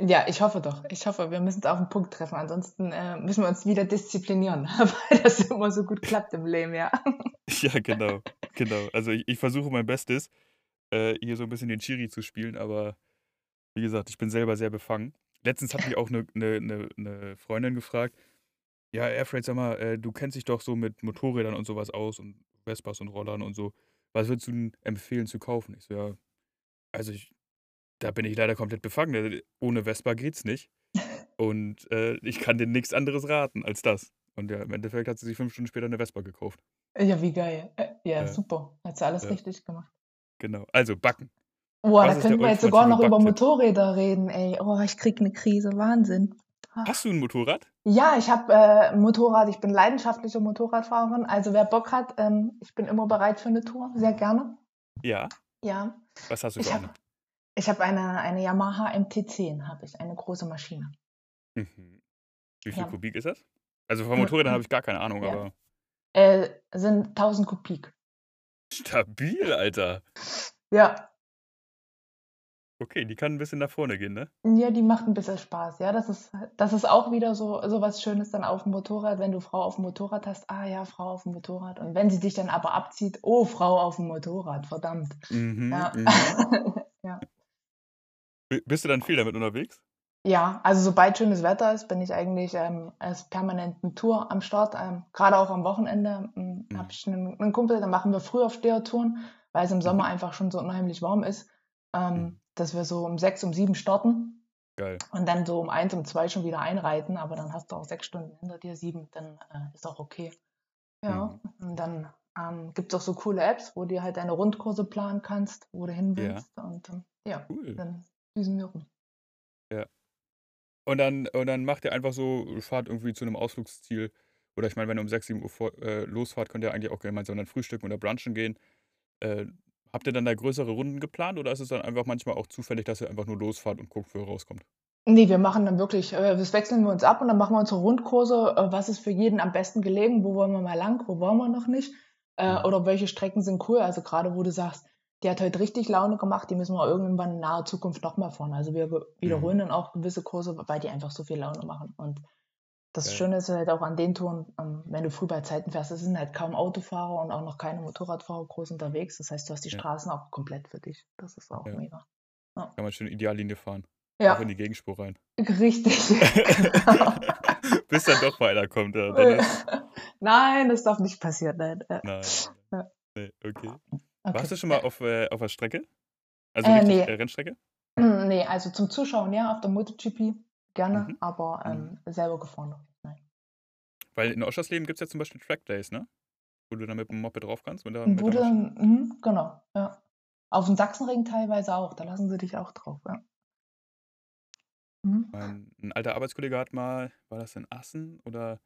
Ja, ich hoffe doch. Ich hoffe, wir müssen es auf den Punkt treffen. Ansonsten äh, müssen wir uns wieder disziplinieren, weil das immer so gut klappt im Leben, ja. Ja, genau. genau. Also ich, ich versuche mein Bestes, äh, hier so ein bisschen den Chiri zu spielen, aber wie gesagt, ich bin selber sehr befangen. Letztens hat mich auch eine ne, ne, ne Freundin gefragt, ja, Airfreight, sag mal, äh, du kennst dich doch so mit Motorrädern und sowas aus und Vespas und Rollern und so. Was würdest du denn empfehlen zu kaufen? Ich so, ja, also ich, da bin ich leider komplett befangen. Also, Ohne Vespa geht's nicht. Und äh, ich kann dir nichts anderes raten als das. Und ja, im Endeffekt hat sie sich fünf Stunden später eine Vespa gekauft. Ja, wie geil. Äh, ja, Ja. super. Hat sie alles richtig gemacht. Genau. Also backen. Boah, Was da könnten wir jetzt sogar noch über? Motorräder reden, ey. Oh, ich krieg eine Krise. Wahnsinn. Ah. Hast du ein Motorrad? Ja, ich habe äh, ein Motorrad. Ich bin leidenschaftliche Motorradfahrerin. Also wer Bock hat, ähm, ich bin immer bereit für eine Tour. Sehr gerne. Ja. Ja. Was hast du Ich für habe eine? ich hab eine, eine Yamaha MT10, habe ich. Eine große Maschine. Mhm. Wie viel Ja. Kubik ist das? Also von Äh, Motorrädern habe ich gar keine Ahnung, ja. aber Äh, sind 1000 Kubik. stabil, Alter. Ja. Okay, die kann ein bisschen nach vorne gehen, ne? Ja, die macht ein bisschen Spaß. Ja, das ist, das ist auch wieder so, so was Schönes dann auf dem Motorrad, wenn du Frau auf dem Motorrad hast. Ah ja, Frau auf dem Motorrad. Und wenn sie dich dann aber abzieht, oh, Frau auf dem Motorrad, verdammt. Mhm, Ja. mhm. ja. Bist du dann viel damit unterwegs? Ja, also sobald schönes Wetter ist, bin ich eigentlich ähm, als permanenten Tour am Start. Ähm, Gerade auch am Wochenende ähm, Mhm. habe ich einen, einen Kumpel, da machen wir Frühaufstehertouren, weil es im Sommer Mhm. einfach schon so unheimlich warm ist, ähm, Mhm. dass wir so um sechs, um sieben starten Geil. und dann so um eins, um zwei schon wieder einreiten. Aber dann hast du auch sechs Stunden hinter dir, sieben, dann äh, ist auch okay. Ja, und dann ähm, gibt es auch so coole Apps, wo du halt deine Rundkurse planen kannst, wo du hin Ja. willst. Und ähm, ja, Cool. dann düsen wir rum. Ja. Und dann, und dann macht ihr einfach so, fahrt irgendwie zu einem Ausflugsziel. Oder ich meine, wenn ihr um 6, 7 Uhr vor, äh, losfahrt, könnt ihr eigentlich auch gemeinsam dann frühstücken oder brunchen gehen. Äh, habt ihr dann da größere Runden geplant oder ist es dann einfach manchmal auch zufällig, dass ihr einfach nur losfahrt und guckt, wo ihr rauskommt? Nee, wir machen dann wirklich, äh, das wechseln wir uns ab und dann machen wir unsere Rundkurse, äh, was ist für jeden am besten gelegen, wo wollen wir mal lang, wo wollen wir noch nicht, äh, Mhm. oder welche Strecken sind cool. Also gerade wo du sagst, die hat heute richtig Laune gemacht, die müssen wir irgendwann in naher Zukunft nochmal fahren. Also wir Mhm. wiederholen dann auch gewisse Kurse, weil die einfach so viel Laune machen. Und das Geil. Schöne ist halt auch an den Touren, ähm, wenn du früh bei Zeiten fährst, es sind halt kaum Autofahrer und auch noch keine Motorradfahrer groß unterwegs. Das heißt, du hast die Ja. Straßen auch komplett für dich. Das ist auch Ja. mega. Kann man schön Ideallinie fahren. Auch Ja, in die Gegenspur rein. richtig. Genau. Bis dann doch mal einer kommt. Ja, ist, Nein, das darf nicht passieren. Nein. Ja, nein. Ja. Nee, okay. okay. Warst du schon mal auf, äh, auf der Strecke? Also Äh, nee. äh, Rennstrecke? Nee, also zum Zuschauen ja, auf der MotoGP gerne, Mhm. aber ähm, selber gefahren noch. Weil in Oschersleben gibt es ja zum Beispiel Trackdays, ne? Wo du dann mit dem Moped drauf kannst. Mit der, Und mit der Wurde, Maschine. mhm, genau, ja. Auf dem Sachsenring teilweise auch, da lassen sie dich auch drauf, ja. Mhm. Mein, ein alter Arbeitskollege hat mal, war das in Assen oder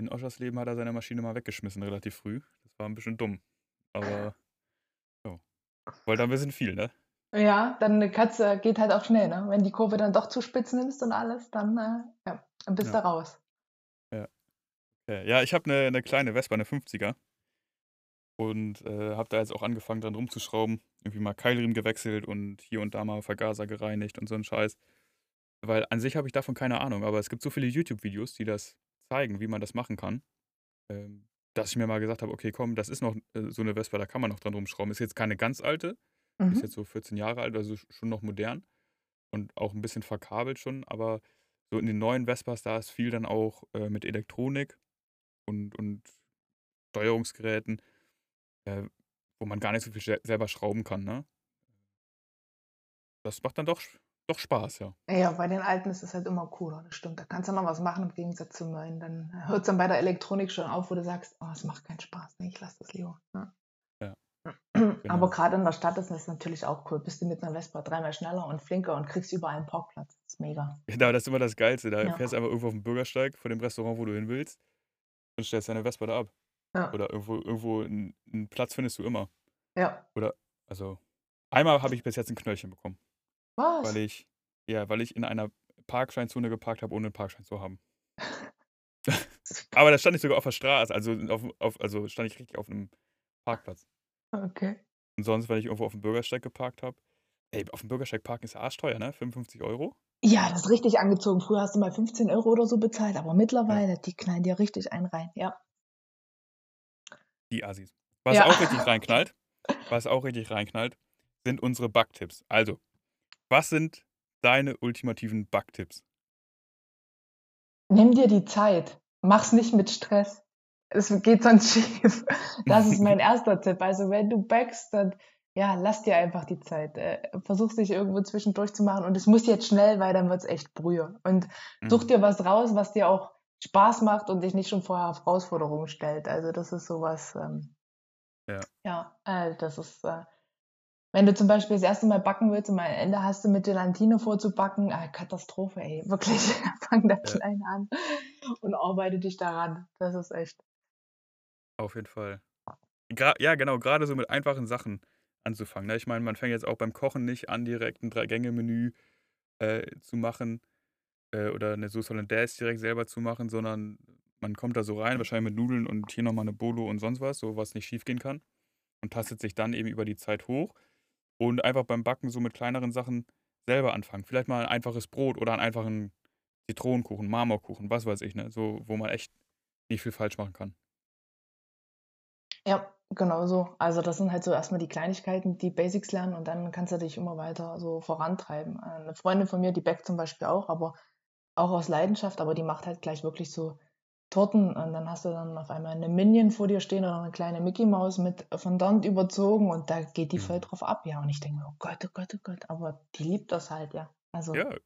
in Oschersleben, hat er seine Maschine mal weggeschmissen, relativ früh. Das war ein bisschen dumm. Aber, ja. Wollte ein bisschen viel, ne? Ja, dann eine Katze geht halt auch schnell, ne? Wenn die Kurve dann doch zu spitz nimmst und alles, dann, äh, ja, bist Ja. du raus. Ja, ja ich habe eine, eine kleine Vespa, eine 50er. Und äh, habe da jetzt auch angefangen, dran rumzuschrauben. Irgendwie mal Keilriemen gewechselt und hier und da mal Vergaser gereinigt und so ein Scheiß. Weil an sich habe ich davon keine Ahnung, aber es gibt so viele YouTube-Videos, die das zeigen, wie man das machen kann, ähm, dass ich mir mal gesagt habe, okay, komm, das ist noch äh, so eine Vespa, da kann man noch dran rumschrauben. Ist jetzt keine ganz alte, ist Mhm. jetzt so 14 Jahre alt, also schon noch modern und auch ein bisschen verkabelt schon, aber so in den neuen Vespas, da ist viel dann auch äh, mit Elektronik und, und Steuerungsgeräten, äh, wo man gar nicht so viel sel- selber schrauben kann, ne? Das macht dann doch, doch Spaß, ja. Ja, bei den alten ist es halt immer cooler, das stimmt. Da kannst du noch was machen im Gegensatz zum neuen. Dann hört es dann bei der Elektronik schon auf, wo du sagst, oh, es macht keinen Spaß. Nee, ich lasse das lieber. Ja. Ja, Aber genau. gerade in der Stadt ist das natürlich auch cool. Bist du mit einer Vespa dreimal schneller und flinker und kriegst überall einen Parkplatz. Das ist mega. Genau, das ist immer das Geilste. Da Ja. fährst du einfach irgendwo auf dem Bürgersteig vor dem Restaurant, wo du hin willst, und stellst deine Vespa da ab. Ja. Oder irgendwo, irgendwo einen, Platz findest du immer. Ja. Oder, also, einmal habe ich bis jetzt ein Knöllchen bekommen, weil Was? ich, ja, weil ich in einer Parkscheinzone geparkt habe, ohne einen Parkschein zu haben. Aber da stand ich sogar auf der Straße, also, auf, auf, also stand ich richtig auf einem Parkplatz. Okay. Und sonst, wenn ich irgendwo auf dem Bürgersteig geparkt habe, ey, auf dem Bürgersteig parken ist ja arschteuer, ne? 55 Euro. Ja, das ist richtig angezogen. Früher hast du mal 15 Euro oder so bezahlt, aber Ja, mittlerweile, die knallen dir richtig einen rein. Ja. die Assis. Was Ja. auch richtig reinknallt, was auch richtig reinknallt, sind unsere Backtipps. Also, was sind deine ultimativen Backtipps? Nimm dir die Zeit. Mach's nicht mit Stress. Es geht sonst schief. Das ist mein erster Tipp. Also wenn du backst, dann ja, lass dir einfach die Zeit. Äh, Versuch dich irgendwo zwischendurch zu machen und es muss jetzt schnell, weil dann wird's echt Brühe. Und such Mhm. dir was raus, was dir auch Spaß macht und dich nicht schon vor Herausforderungen stellt. Also das ist sowas, ähm, Ja. ja, äh, das ist, äh, wenn du zum Beispiel das erste Mal backen willst und am Ende hast du mit Gelatine vorzubacken, äh, Katastrophe, ey, wirklich, fang da Ja, klein an und arbeite dich daran. Das ist echt. auf jeden Fall. Gra ja, genau, gerade so mit einfachen Sachen anzufangen. Ne? Ich meine, man fängt jetzt auch beim Kochen nicht an, direkt ein Drei-Gänge-Menü äh, zu machen äh, oder eine Sauce Hollandaise direkt selber zu machen, sondern man kommt da so rein, wahrscheinlich mit Nudeln und hier nochmal eine Bolo und sonst was, so was nicht schief gehen kann und tastet sich dann eben über die Zeit hoch und einfach beim Backen so mit kleineren Sachen selber anfangen. Vielleicht mal ein einfaches Brot oder einen einfachen Zitronenkuchen, Marmorkuchen, was weiß ich, ne? So, wo man echt nicht viel falsch machen kann. Ja, genau so. Also das sind halt so erstmal die Kleinigkeiten, die Basics lernen und dann kannst du dich immer weiter so vorantreiben. Eine Freundin von mir, die backt zum Beispiel auch, aber auch aus Leidenschaft, aber die macht halt gleich wirklich so Torten und dann hast du dann auf einmal eine Minion vor dir stehen oder eine kleine Mickey Maus mit Fondant überzogen und da geht die voll Mhm. drauf ab, ja. Und ich denke oh Gott, oh Gott, oh Gott, aber die liebt das halt, ja. Also Ja,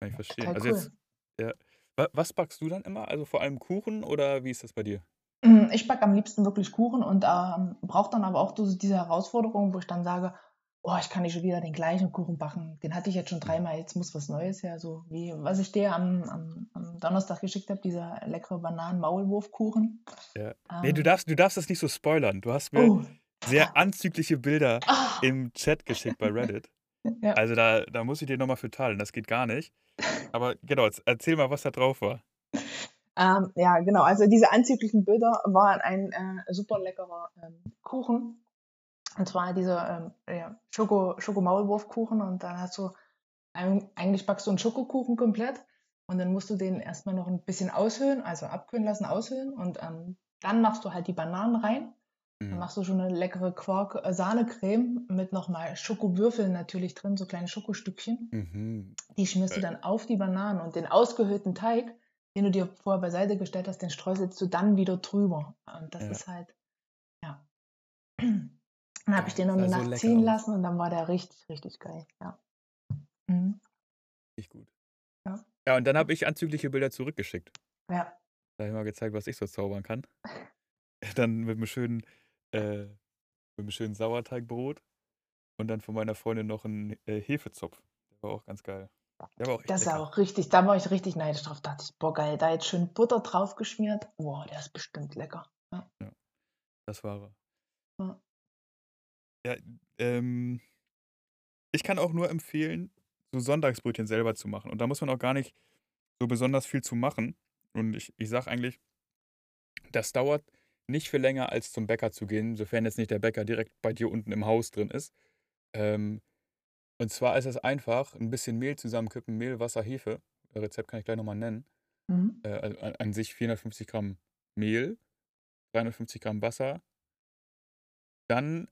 kann ich verstehen. total Also cool. jetzt, ja. Wa was backst du dann immer? Also vor allem Kuchen oder wie ist das bei dir? Mm, Ich backe am liebsten wirklich Kuchen und ähm, brauche dann aber auch diese Herausforderung, wo ich dann sage, oh, ich kann nicht schon wieder den gleichen Kuchen backen. Den hatte ich jetzt schon dreimal, jetzt muss was Neues her. So wie was ich dir am, am, am Donnerstag geschickt habe, dieser leckere Bananen-Maulwurfkuchen. Ja. Nee, du Ähm, darfst, du darfst das nicht so spoilern. Du hast mir oh, sehr anzügliche Bilder ah, im Chat geschickt bei Reddit. ja. Also da, da muss ich dir nochmal für teilen. Das geht gar nicht. Aber genau, erzähl mal, was da drauf war. Ähm, ja, genau. Also diese anzüglichen Bilder waren ein äh, super leckerer ähm, Kuchen. Und zwar dieser ähm, ja, Schoko, Schokomaulwurfkuchen. Und dann hast du, eigentlich backst du einen Schokokuchen komplett. Und dann musst du den erstmal noch ein bisschen aushöhlen, also abkühlen lassen, aushöhlen. Und ähm, dann machst du halt die Bananen rein. Dann Mhm. machst du schon eine leckere Quark-Sahnecreme mit nochmal Schokowürfeln natürlich drin, so kleine Schokostückchen. Mhm. Die schmierst du dann auf die Bananen und den ausgehöhlten Teig, den du dir vorher beiseite gestellt hast, den streuselst du dann wieder drüber. Und das Ja. ist halt, ja. Dann habe ich den noch eine so Nacht lecker ziehen lassen und dann war der richtig, richtig geil. Ja. Mhm. Nicht gut. Ja. Ja, und dann habe ich anzügliche Bilder zurückgeschickt. Ja. Da habe ich mal gezeigt, was ich so zaubern kann. Dann mit einem schönen, äh, mit einem schönen Sauerteigbrot und dann von meiner Freundin noch ein äh, Hefezopf. Der war auch ganz geil. Das ist lecker. auch richtig, da war ich richtig neidisch drauf. Da dachte ich, boah, geil, da jetzt schön Butter drauf geschmiert. Boah, der ist bestimmt lecker. Ja. Ja, das war er. Ja. Ja, ähm, ich kann auch nur empfehlen, so Sonntagsbrötchen selber zu machen. Und da muss man auch gar nicht so besonders viel zu machen. Und ich, ich sage eigentlich, das dauert nicht viel länger, als zum Bäcker zu gehen, sofern jetzt nicht der Bäcker direkt bei dir unten im Haus drin ist. Ähm, und zwar ist es einfach, ein bisschen Mehl zusammenkippen, Mehl, Wasser, Hefe. Rezept kann ich gleich nochmal nennen. Mhm. Äh, also an, an sich 450 Gramm Mehl, 350 Gramm Wasser, dann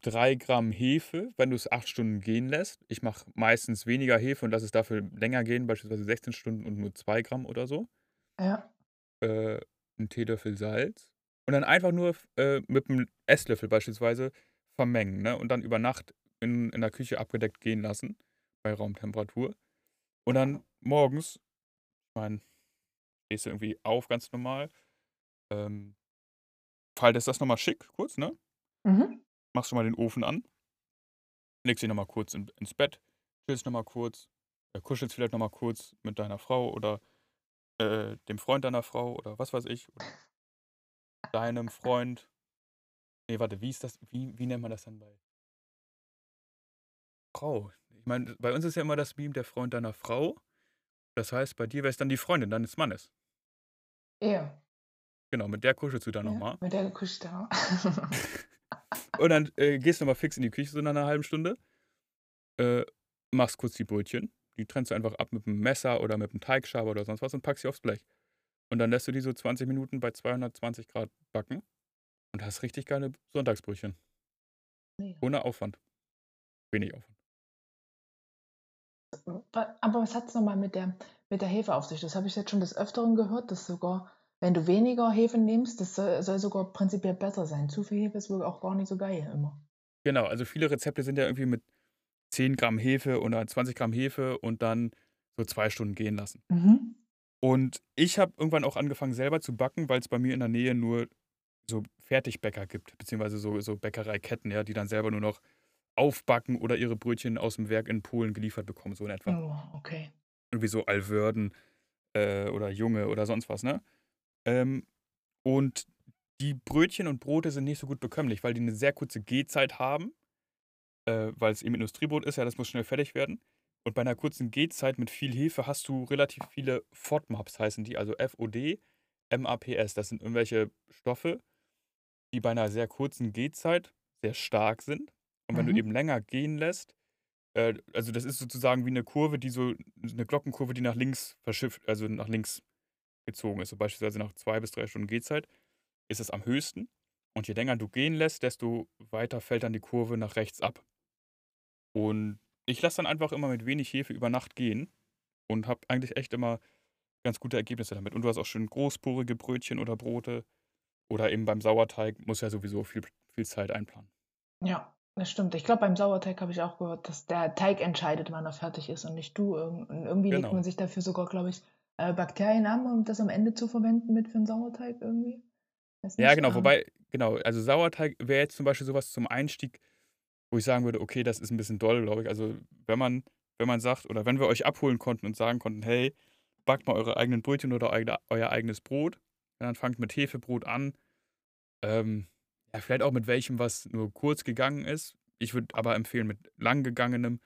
3 Gramm Hefe, wenn du es 8 Stunden gehen lässt. Ich mache meistens weniger Hefe und lasse es dafür länger gehen, beispielsweise 16 Stunden und nur 2 Gramm oder so. Ja. Äh, ein Teelöffel Salz. Und dann einfach nur äh, mit einem Esslöffel beispielsweise vermengen. Ne? Und dann über Nacht in, in der Küche abgedeckt gehen lassen, bei Raumtemperatur. Und dann morgens, ich meine, stehst du irgendwie auf ganz normal, ähm, faltest das nochmal schick, kurz, ne? Mhm. machst schon mal den Ofen an, legst dich nochmal kurz in, ins Bett, chillst nochmal kurz, äh, kuschelst vielleicht nochmal kurz mit deiner Frau oder äh, dem Freund deiner Frau oder was weiß ich, oder deinem Freund. Nee, warte, wie ist das, wie, wie nennt man das dann bei Frau? Ich meine, bei uns ist ja immer das Meme der Freund deiner Frau. Das heißt, bei dir wäre es dann die Freundin deines Mannes. Ja. Genau, mit der kuschelst du dann ja. nochmal. Mit der Küche da. Und dann äh, gehst du mal fix in die Küche so nach einer halben Stunde, äh, machst kurz die Brötchen, die trennst du einfach ab mit einem Messer oder mit einem Teigschaber oder sonst was und packst sie aufs Blech. Und dann lässt du die so 20 Minuten bei 220 Grad backen und hast richtig geile Sonntagsbrötchen. Mega. Ohne Aufwand. Wenig Aufwand. Aber was hat es nochmal mit der, mit der Hefe auf sich? Das habe ich jetzt schon des Öfteren gehört, dass sogar, wenn du weniger Hefe nimmst, das soll, soll sogar prinzipiell besser sein. Zu viel Hefe ist wohl auch gar nicht so geil immer. Genau, also viele Rezepte sind ja irgendwie mit 10 Gramm Hefe oder 20 Gramm Hefe und dann so zwei Stunden gehen lassen. Mhm. Und ich habe irgendwann auch angefangen selber zu backen, weil es bei mir in der Nähe nur so Fertigbäcker gibt, beziehungsweise so, so Bäckereiketten, ja, die dann selber nur noch aufbacken oder ihre Brötchen aus dem Werk in Polen geliefert bekommen, so in etwa. Oh, okay. Irgendwie so Alwörden äh, oder Junge oder sonst was, ne? Ähm, und die Brötchen und Brote sind nicht so gut bekömmlich, weil die eine sehr kurze Gehzeit haben, äh, weil es eben Industriebrot ist, ja, das muss schnell fertig werden. Und bei einer kurzen Gehzeit mit viel Hefe hast du relativ viele FODMAPs, heißen die, also FOD, MAPS. Das sind irgendwelche Stoffe, die bei einer sehr kurzen Gehzeit sehr stark sind. Und wenn Mhm. du eben länger gehen lässt, äh, also das ist sozusagen wie eine Kurve, die so, eine Glockenkurve, die nach links verschifft, also nach links gezogen ist. So beispielsweise nach zwei bis drei Stunden Gehzeit ist es am höchsten. Und je länger du gehen lässt, desto weiter fällt dann die Kurve nach rechts ab. Und ich lasse dann einfach immer mit wenig Hefe über Nacht gehen und habe eigentlich echt immer ganz gute Ergebnisse damit. Und du hast auch schön großporige Brötchen oder Brote. Oder eben beim Sauerteig muss ja sowieso viel, viel Zeit einplanen. Ja, das stimmt. Ich glaube, beim Sauerteig habe ich auch gehört, dass der Teig entscheidet, wann er fertig ist und nicht du. Und irgendwie legt Genau. man sich dafür sogar, glaube ich, äh, Bakterien an, um das am Ende zu verwenden mit für einen Sauerteig irgendwie. Ja, genau. ähm, Wobei, genau, also Sauerteig wäre jetzt zum Beispiel sowas zum Einstieg wo ich sagen würde, okay, das ist ein bisschen doll, glaube ich. Also, wenn man, wenn man sagt, oder wenn wir euch abholen konnten und sagen konnten, hey, backt mal eure eigenen Brötchen oder euer, euer eigenes Brot, dann fangt mit Hefebrot an. Ähm, ja, vielleicht auch mit welchem, was nur kurz gegangen ist. Ich würde aber empfehlen mit lang gegangenem,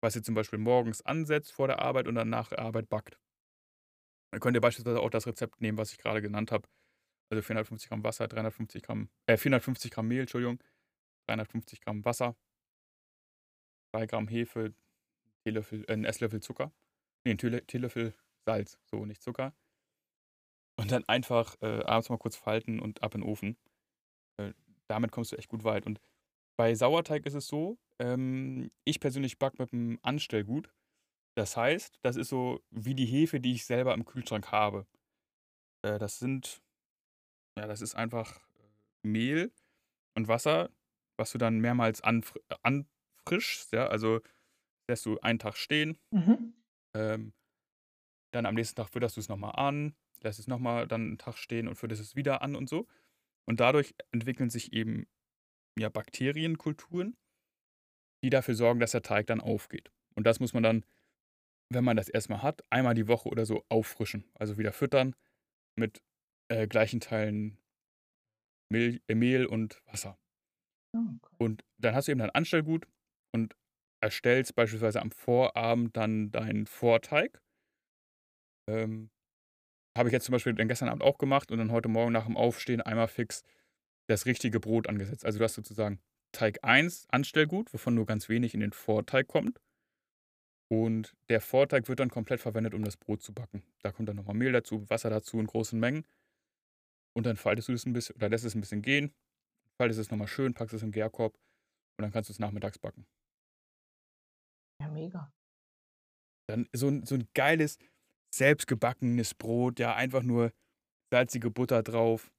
was ihr zum Beispiel morgens ansetzt vor der Arbeit und dann nach der Arbeit backt. Dann könnt ihr beispielsweise auch das Rezept nehmen, was ich gerade genannt habe. Also 450 Gramm Wasser, 350 Gramm, äh, 450 Gramm Mehl, Entschuldigung, 350 Gramm Wasser, 3 Gramm Hefe, Teelöffel, äh, ein Esslöffel Zucker, nee, ein Teelöffel Salz, so nicht Zucker. Und dann einfach äh, abends mal kurz falten und ab in den Ofen. Äh, damit kommst du echt gut weit. Und bei Sauerteig ist es so, ähm, ich persönlich backe mit einem Anstellgut. Das heißt, das ist so wie die Hefe, die ich selber im Kühlschrank habe. Äh, das sind, ja, das ist einfach äh, Mehl und Wasser, was du dann mehrmals anfr äh, anfrischst. Ja, also lässt du einen Tag stehen. Mhm. Ähm, dann am nächsten Tag fütterst du es nochmal an, lässt es nochmal dann einen Tag stehen und fütterst es wieder an und so. Und dadurch entwickeln sich eben ja, Bakterienkulturen, die dafür sorgen, dass der Teig dann aufgeht. Und das muss man dann, wenn man das erstmal hat, einmal die Woche oder so auffrischen. Also wieder füttern mit äh, gleichen Teilen Mehl, äh, Mehl und Wasser. Oh, okay. Und dann hast du eben dein Anstellgut und erstellst beispielsweise am Vorabend dann deinen Vorteig. Ähm, habe ich jetzt zum Beispiel dann gestern Abend auch gemacht und dann heute Morgen nach dem Aufstehen einmal fix das richtige Brot angesetzt. Also du hast sozusagen Teig 1, Anstellgut, wovon nur ganz wenig in den Vorteig kommt. Und der Vorteig wird dann komplett verwendet, um das Brot zu backen. Da kommt dann nochmal Mehl dazu, Wasser dazu in großen Mengen. Und dann faltest du es ein bisschen, oder lässt es ein bisschen gehen, faltest es nochmal schön, packst es im Gärkorb und dann kannst du es nachmittags backen. Ja, mega. Dann so ein, so ein geiles, selbstgebackenes Brot, ja, einfach nur salzige Butter drauf.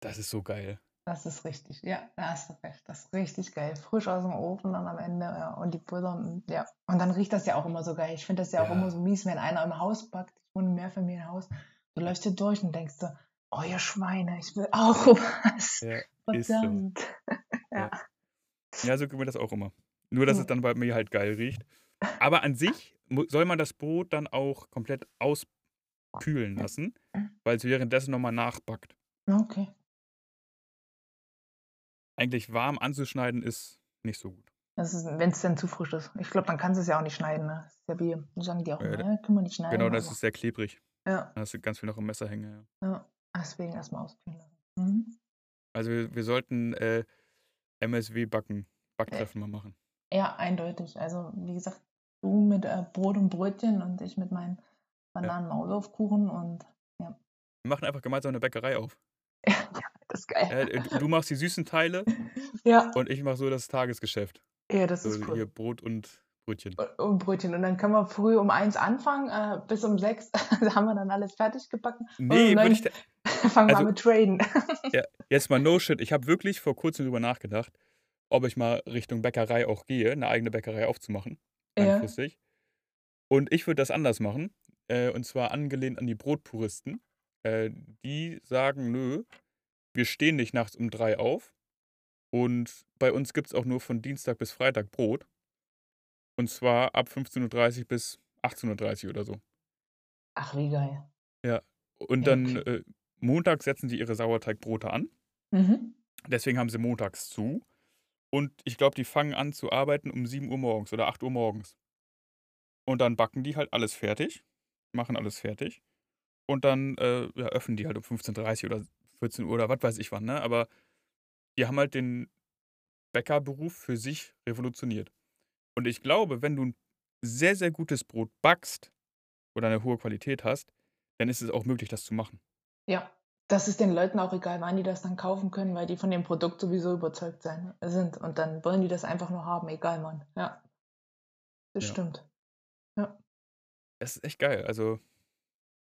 Das ist so geil. Das ist richtig, ja, da hast du recht. Das ist richtig geil. Frisch aus dem Ofen dann am Ende, ja. Und die Butter, ja. Und dann riecht das ja auch immer so geil. Ich finde das ja, ja, auch immer so mies, wenn einer im Haus backt. Ich wohne im Mehrfamilienhaus. Du läufst hier durch und denkst so, oh, ihr Schweine, ich will auch was. Ja, Verdammt. So. ja. ja, so geht mir das auch immer. Nur, dass hm. es dann bei mir halt geil riecht. Aber an sich soll man das Brot dann auch komplett auskühlen lassen, weil es währenddessen nochmal nachbackt. Okay. Eigentlich warm anzuschneiden ist nicht so gut. Wenn es dann zu frisch ist. Ich glaube, dann kannst du es ja auch nicht schneiden. Ne? Das ist ja wie, sagen die auch, ja, ne? können wir nicht schneiden. Genau, das aber. ist sehr klebrig. Ja. Da hast du ganz viel noch im Messer hängen. Ja, ja. deswegen erstmal auskühlen lassen. Mhm. Also wir, wir sollten äh, MSW-Backen, Backtreffen mal machen. Ja, eindeutig. Also wie gesagt, du mit äh, Brot und Brötchen und ich mit meinen Bananen-Maulwurfkuchen und ja. Wir machen einfach gemeinsam eine Bäckerei auf. ja, das ist geil. Äh, du machst die süßen Teile ja. und ich mache so das Tagesgeschäft. Ja, das so ist cool. Hier Brot und Brötchen. Und Brötchen. Und dann können wir früh um eins anfangen, äh, bis um sechs haben wir dann alles fertig gebacken. Nee, würde ich. fangen wir also, an mit Traden. ja, jetzt mal no shit. Ich habe wirklich vor kurzem darüber nachgedacht, ob ich mal Richtung Bäckerei auch gehe, eine eigene Bäckerei aufzumachen langfristig. Ja. Und ich würde das anders machen. Äh, und zwar angelehnt an die Brotpuristen. Äh, die sagen, nö, wir stehen nicht nachts um drei auf. Und bei uns gibt es auch nur von Dienstag bis Freitag Brot. Und zwar ab 15.30 Uhr bis 18.30 Uhr oder so. Ach, wie geil. Ja. Und dann okay. äh, montags setzen sie ihre Sauerteigbrote an. Mhm. Deswegen haben sie montags zu. Und ich glaube, die fangen an zu arbeiten um 7 Uhr morgens oder 8 Uhr morgens. Und dann backen die halt alles fertig, machen alles fertig. Und dann äh, ja, öffnen die halt um 15.30 Uhr oder 14 Uhr oder was weiß ich wann, ne? Aber die haben halt den Bäckerberuf für sich revolutioniert. Und ich glaube, wenn du ein sehr, sehr gutes Brot backst oder eine hohe Qualität hast, dann ist es auch möglich, das zu machen. Ja, das ist den Leuten auch egal, wann die das dann kaufen können, weil die von dem Produkt sowieso überzeugt sein, sind. Und dann wollen die das einfach nur haben, egal wann. Ja. Das ja. stimmt. Ja. Das ist echt geil. Also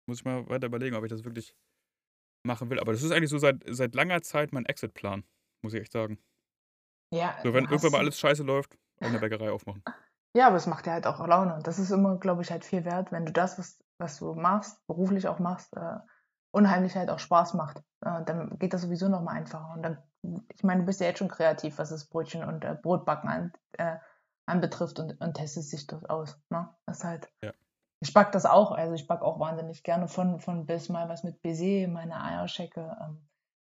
muss ich mal weiter überlegen, ob ich das wirklich machen will. Aber das ist eigentlich so seit, seit langer Zeit mein Exit-Plan, muss ich echt sagen. Ja. So, wenn irgendwann mal alles scheiße läuft, eine Bäckerei aufmachen. Ja, aber es macht ja halt auch Laune. Und das ist immer, glaube ich, halt viel wert, wenn du das, was, was du machst, beruflich auch machst, äh, Unheimlichkeit auch Spaß macht. Äh, dann geht das sowieso nochmal einfacher. Und dann ich meine, du bist ja jetzt schon kreativ, was das Brötchen und äh, Brotbacken an, äh, anbetrifft und, und testest sich das aus. Ne? Das ist halt. Ja. Ich back das auch, also ich back auch wahnsinnig gerne von, von bis mal was mit Baiser, meine Eierschecke, ähm, Mhm.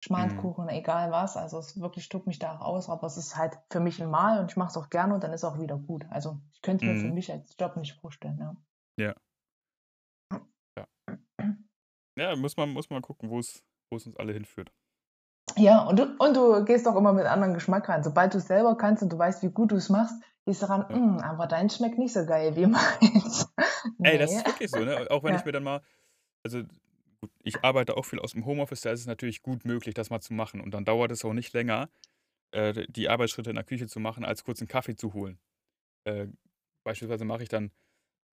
Schmalzkuchen, egal was. Also es wirklich tobt mich da auch aus, aber es ist halt für mich ein Mal und ich mache es auch gerne und dann ist es auch wieder gut. Also ich könnte es mir für Mhm. mich als Job nicht vorstellen. Ja. Ja. Ja. Ja, muss man, muss man gucken, wo es uns alle hinführt. Ja, und du, und du gehst auch immer mit anderen Geschmack rein. Sobald du es selber kannst und du weißt, wie gut du es machst, gehst du ran, Ja. "Mm, aber dein schmeckt nicht so geil wie meins. Ey, das Nee. ist wirklich so, ne? Auch wenn ich Ja. mir dann mal, also gut, ich arbeite auch viel aus dem Homeoffice, da ist es natürlich gut möglich, das mal zu machen. Und dann dauert es auch nicht länger, äh, die Arbeitsschritte in der Küche zu machen, als kurz einen Kaffee zu holen. Äh, beispielsweise mache ich dann,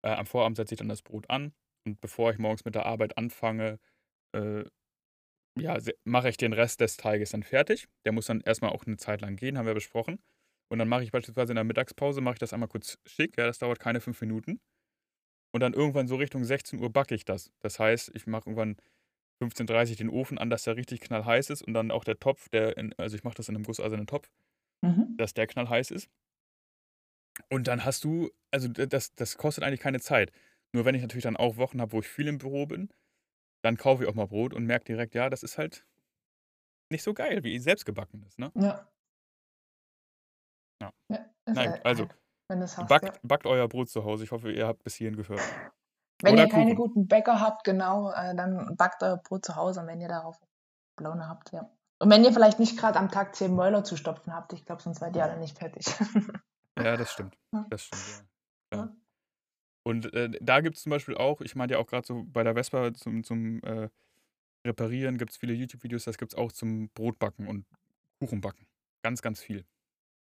äh, am Vorabend setze ich dann das Brot an und bevor ich morgens mit der Arbeit anfange, äh, ja, mache ich den Rest des Teiges dann fertig. Der muss dann erstmal auch eine Zeit lang gehen, haben wir besprochen. Und dann mache ich beispielsweise in der Mittagspause, mache ich das einmal kurz schick, ja, das dauert keine fünf Minuten. Und dann irgendwann so Richtung 16 Uhr backe ich das. Das heißt, ich mache irgendwann 15.30 Uhr den Ofen an, dass der richtig knallheiß ist und dann auch der Topf, der in, also ich mache das in einem gusseisernen Topf, Mhm. dass der knallheiß ist. Und dann hast du, also das, das kostet eigentlich keine Zeit. Nur wenn ich natürlich dann auch Wochen habe, wo ich viel im Büro bin, dann kaufe ich auch mal Brot und merke direkt, ja, das ist halt nicht so geil, wie selbst gebacken ist. Ne? Ja. Ja. Ja, Nein, halt- also, halt, hast. Backt, Ja. backt euer Brot zu Hause. Ich hoffe, ihr habt bis hierhin gehört. Wenn Oder ihr keine Kuchen. guten Bäcker habt, genau, äh, dann backt euer Brot zu Hause, wenn ihr darauf Laune habt, ja. Und wenn ihr vielleicht nicht gerade am Tag zehn Mäuler zu stopfen habt, ich glaube, sonst seid ihr alle nicht fertig. Ja, das stimmt. Das stimmt, ja. Ja. Und äh, da gibt es zum Beispiel auch, ich meinte ja auch gerade so bei der Vespa zum, zum äh, Reparieren gibt es viele YouTube-Videos, das gibt es auch zum Brotbacken und Kuchenbacken. Ganz, ganz viel.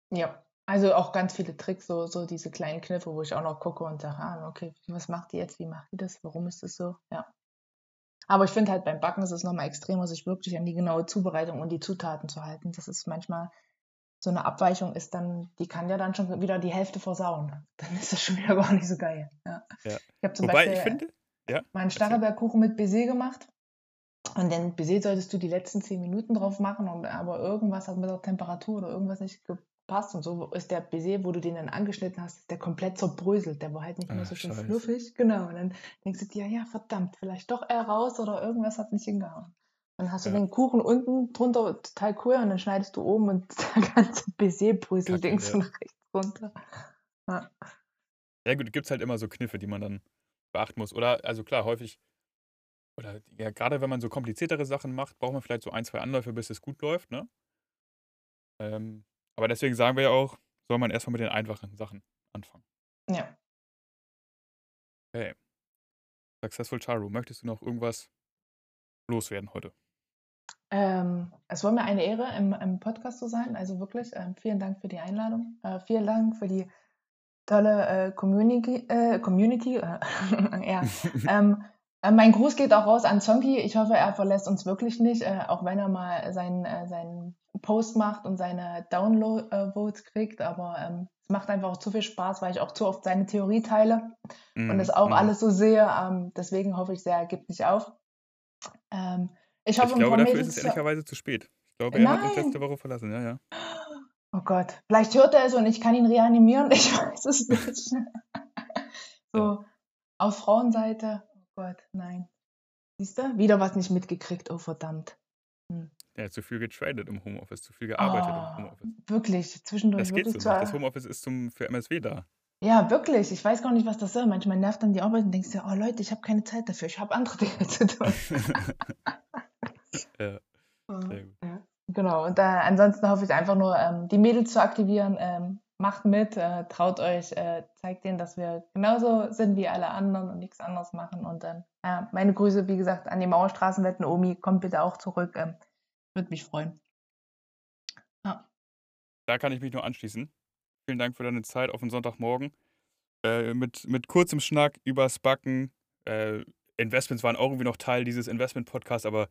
Ja, also auch ganz viele Tricks, so, so diese kleinen Kniffe, wo ich auch noch gucke und sage, ah, okay, was macht die jetzt, wie macht die das, warum ist das so? Ja. Aber ich finde halt beim Backen ist es nochmal extremer, sich wirklich an die genaue Zubereitung und die Zutaten zu halten. Das ist manchmal so eine Abweichung ist dann, die kann ja dann schon wieder die Hälfte versauen. Dann ist das schon wieder gar nicht so geil. Ja. Ja. Ich habe zum Wobei Beispiel finde, ja, meinen Starrebergkuchen mit Baiser gemacht. Und den Baiser solltest du die letzten zehn Minuten drauf machen, und, aber irgendwas hat mit der Temperatur oder irgendwas nicht gepasst. Und so ist der Baiser, wo du den dann angeschnitten hast, ist der komplett zerbröselt. Der war halt nicht mehr Ah, so schön scheiße. fluffig. Genau. Und dann denkst du dir, ja, verdammt, vielleicht doch eher raus oder irgendwas hat nicht hingehauen. Dann hast du Ja. den Kuchen unten drunter total cool und dann schneidest du oben und der ganze Baiser bröselt Kacke, links ja. und rechts runter. Ja. ja gut, gibt es halt immer so Kniffe, die man dann beachten muss. Oder, also klar, häufig, oder ja, gerade wenn man so kompliziertere Sachen macht, braucht man vielleicht so ein, zwei Anläufe, bis es gut läuft, ne? Ähm, aber deswegen sagen wir ja auch, soll man erstmal mit den einfachen Sachen anfangen. ja. Okay. Successful Charu, möchtest du noch irgendwas loswerden heute? Ähm, es war mir eine Ehre, im, im Podcast zu sein. Also wirklich, ähm, vielen Dank für die Einladung. Äh, vielen Dank für die tolle äh, Community. Äh, Community äh, ja. ähm, äh, mein Gruß geht auch raus an Zonki. Ich hoffe, er verlässt uns wirklich nicht, äh, auch wenn er mal seinen, seinen Post macht und seine Download-Votes kriegt. Aber ähm, es macht einfach auch zu viel Spaß, weil ich auch zu oft seine Theorie teile und Mhm, das auch mhm. alles so sehe. Ähm, deswegen hoffe ich sehr, er gibt nicht auf. Ähm, ich Ich glaube, dafür ist es ehrlicherweise zu spät. Ich glaube, er hat uns Nein. letzte Woche verlassen, ja, ja. Oh Gott, vielleicht hört er es und ich kann ihn reanimieren. Ich weiß es nicht. so, auf Frauenseite. Oh Gott, nein. Siehst du? Wieder was nicht mitgekriegt. Oh, verdammt. Er hat zu viel getradet im Homeoffice, zu viel gearbeitet im Oh, Homeoffice. wirklich, zwischendurch Das geht so zwar. Das Homeoffice ist zum, für MSW da. Ja, wirklich. Ich weiß gar nicht, was das soll. Manchmal nervt dann die Arbeit und denkst dir, oh Leute, ich habe keine Zeit dafür. Ich habe andere Dinge zu tun. ja, gut. Ja, genau. Und äh, ansonsten hoffe ich einfach nur, ähm, die Mädels zu aktivieren. Ähm, macht mit, äh, traut euch, äh, zeigt denen, dass wir genauso sind wie alle anderen und nichts anderes machen. Und dann äh, meine Grüße, wie gesagt, an die Mauerstraßenwetten. Omi, kommt bitte auch zurück. Ähm, Würde mich freuen. Da kann ich mich nur anschließen. Vielen Dank für deine Zeit auf den Sonntagmorgen. Äh, mit, mit kurzem Schnack übers Backen. Äh, Investments waren auch irgendwie noch Teil dieses Investment-Podcasts, aber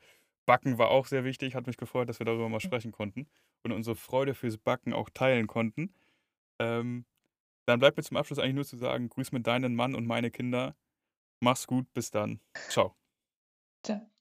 Backen war auch sehr wichtig. Hat mich gefreut, dass wir darüber mal sprechen konnten und unsere Freude fürs Backen auch teilen konnten. Ähm, dann bleibt mir zum Abschluss eigentlich nur zu sagen: Grüß mit deinen Mann und meine Kinder. Mach's gut, bis dann. Ciao. Ciao.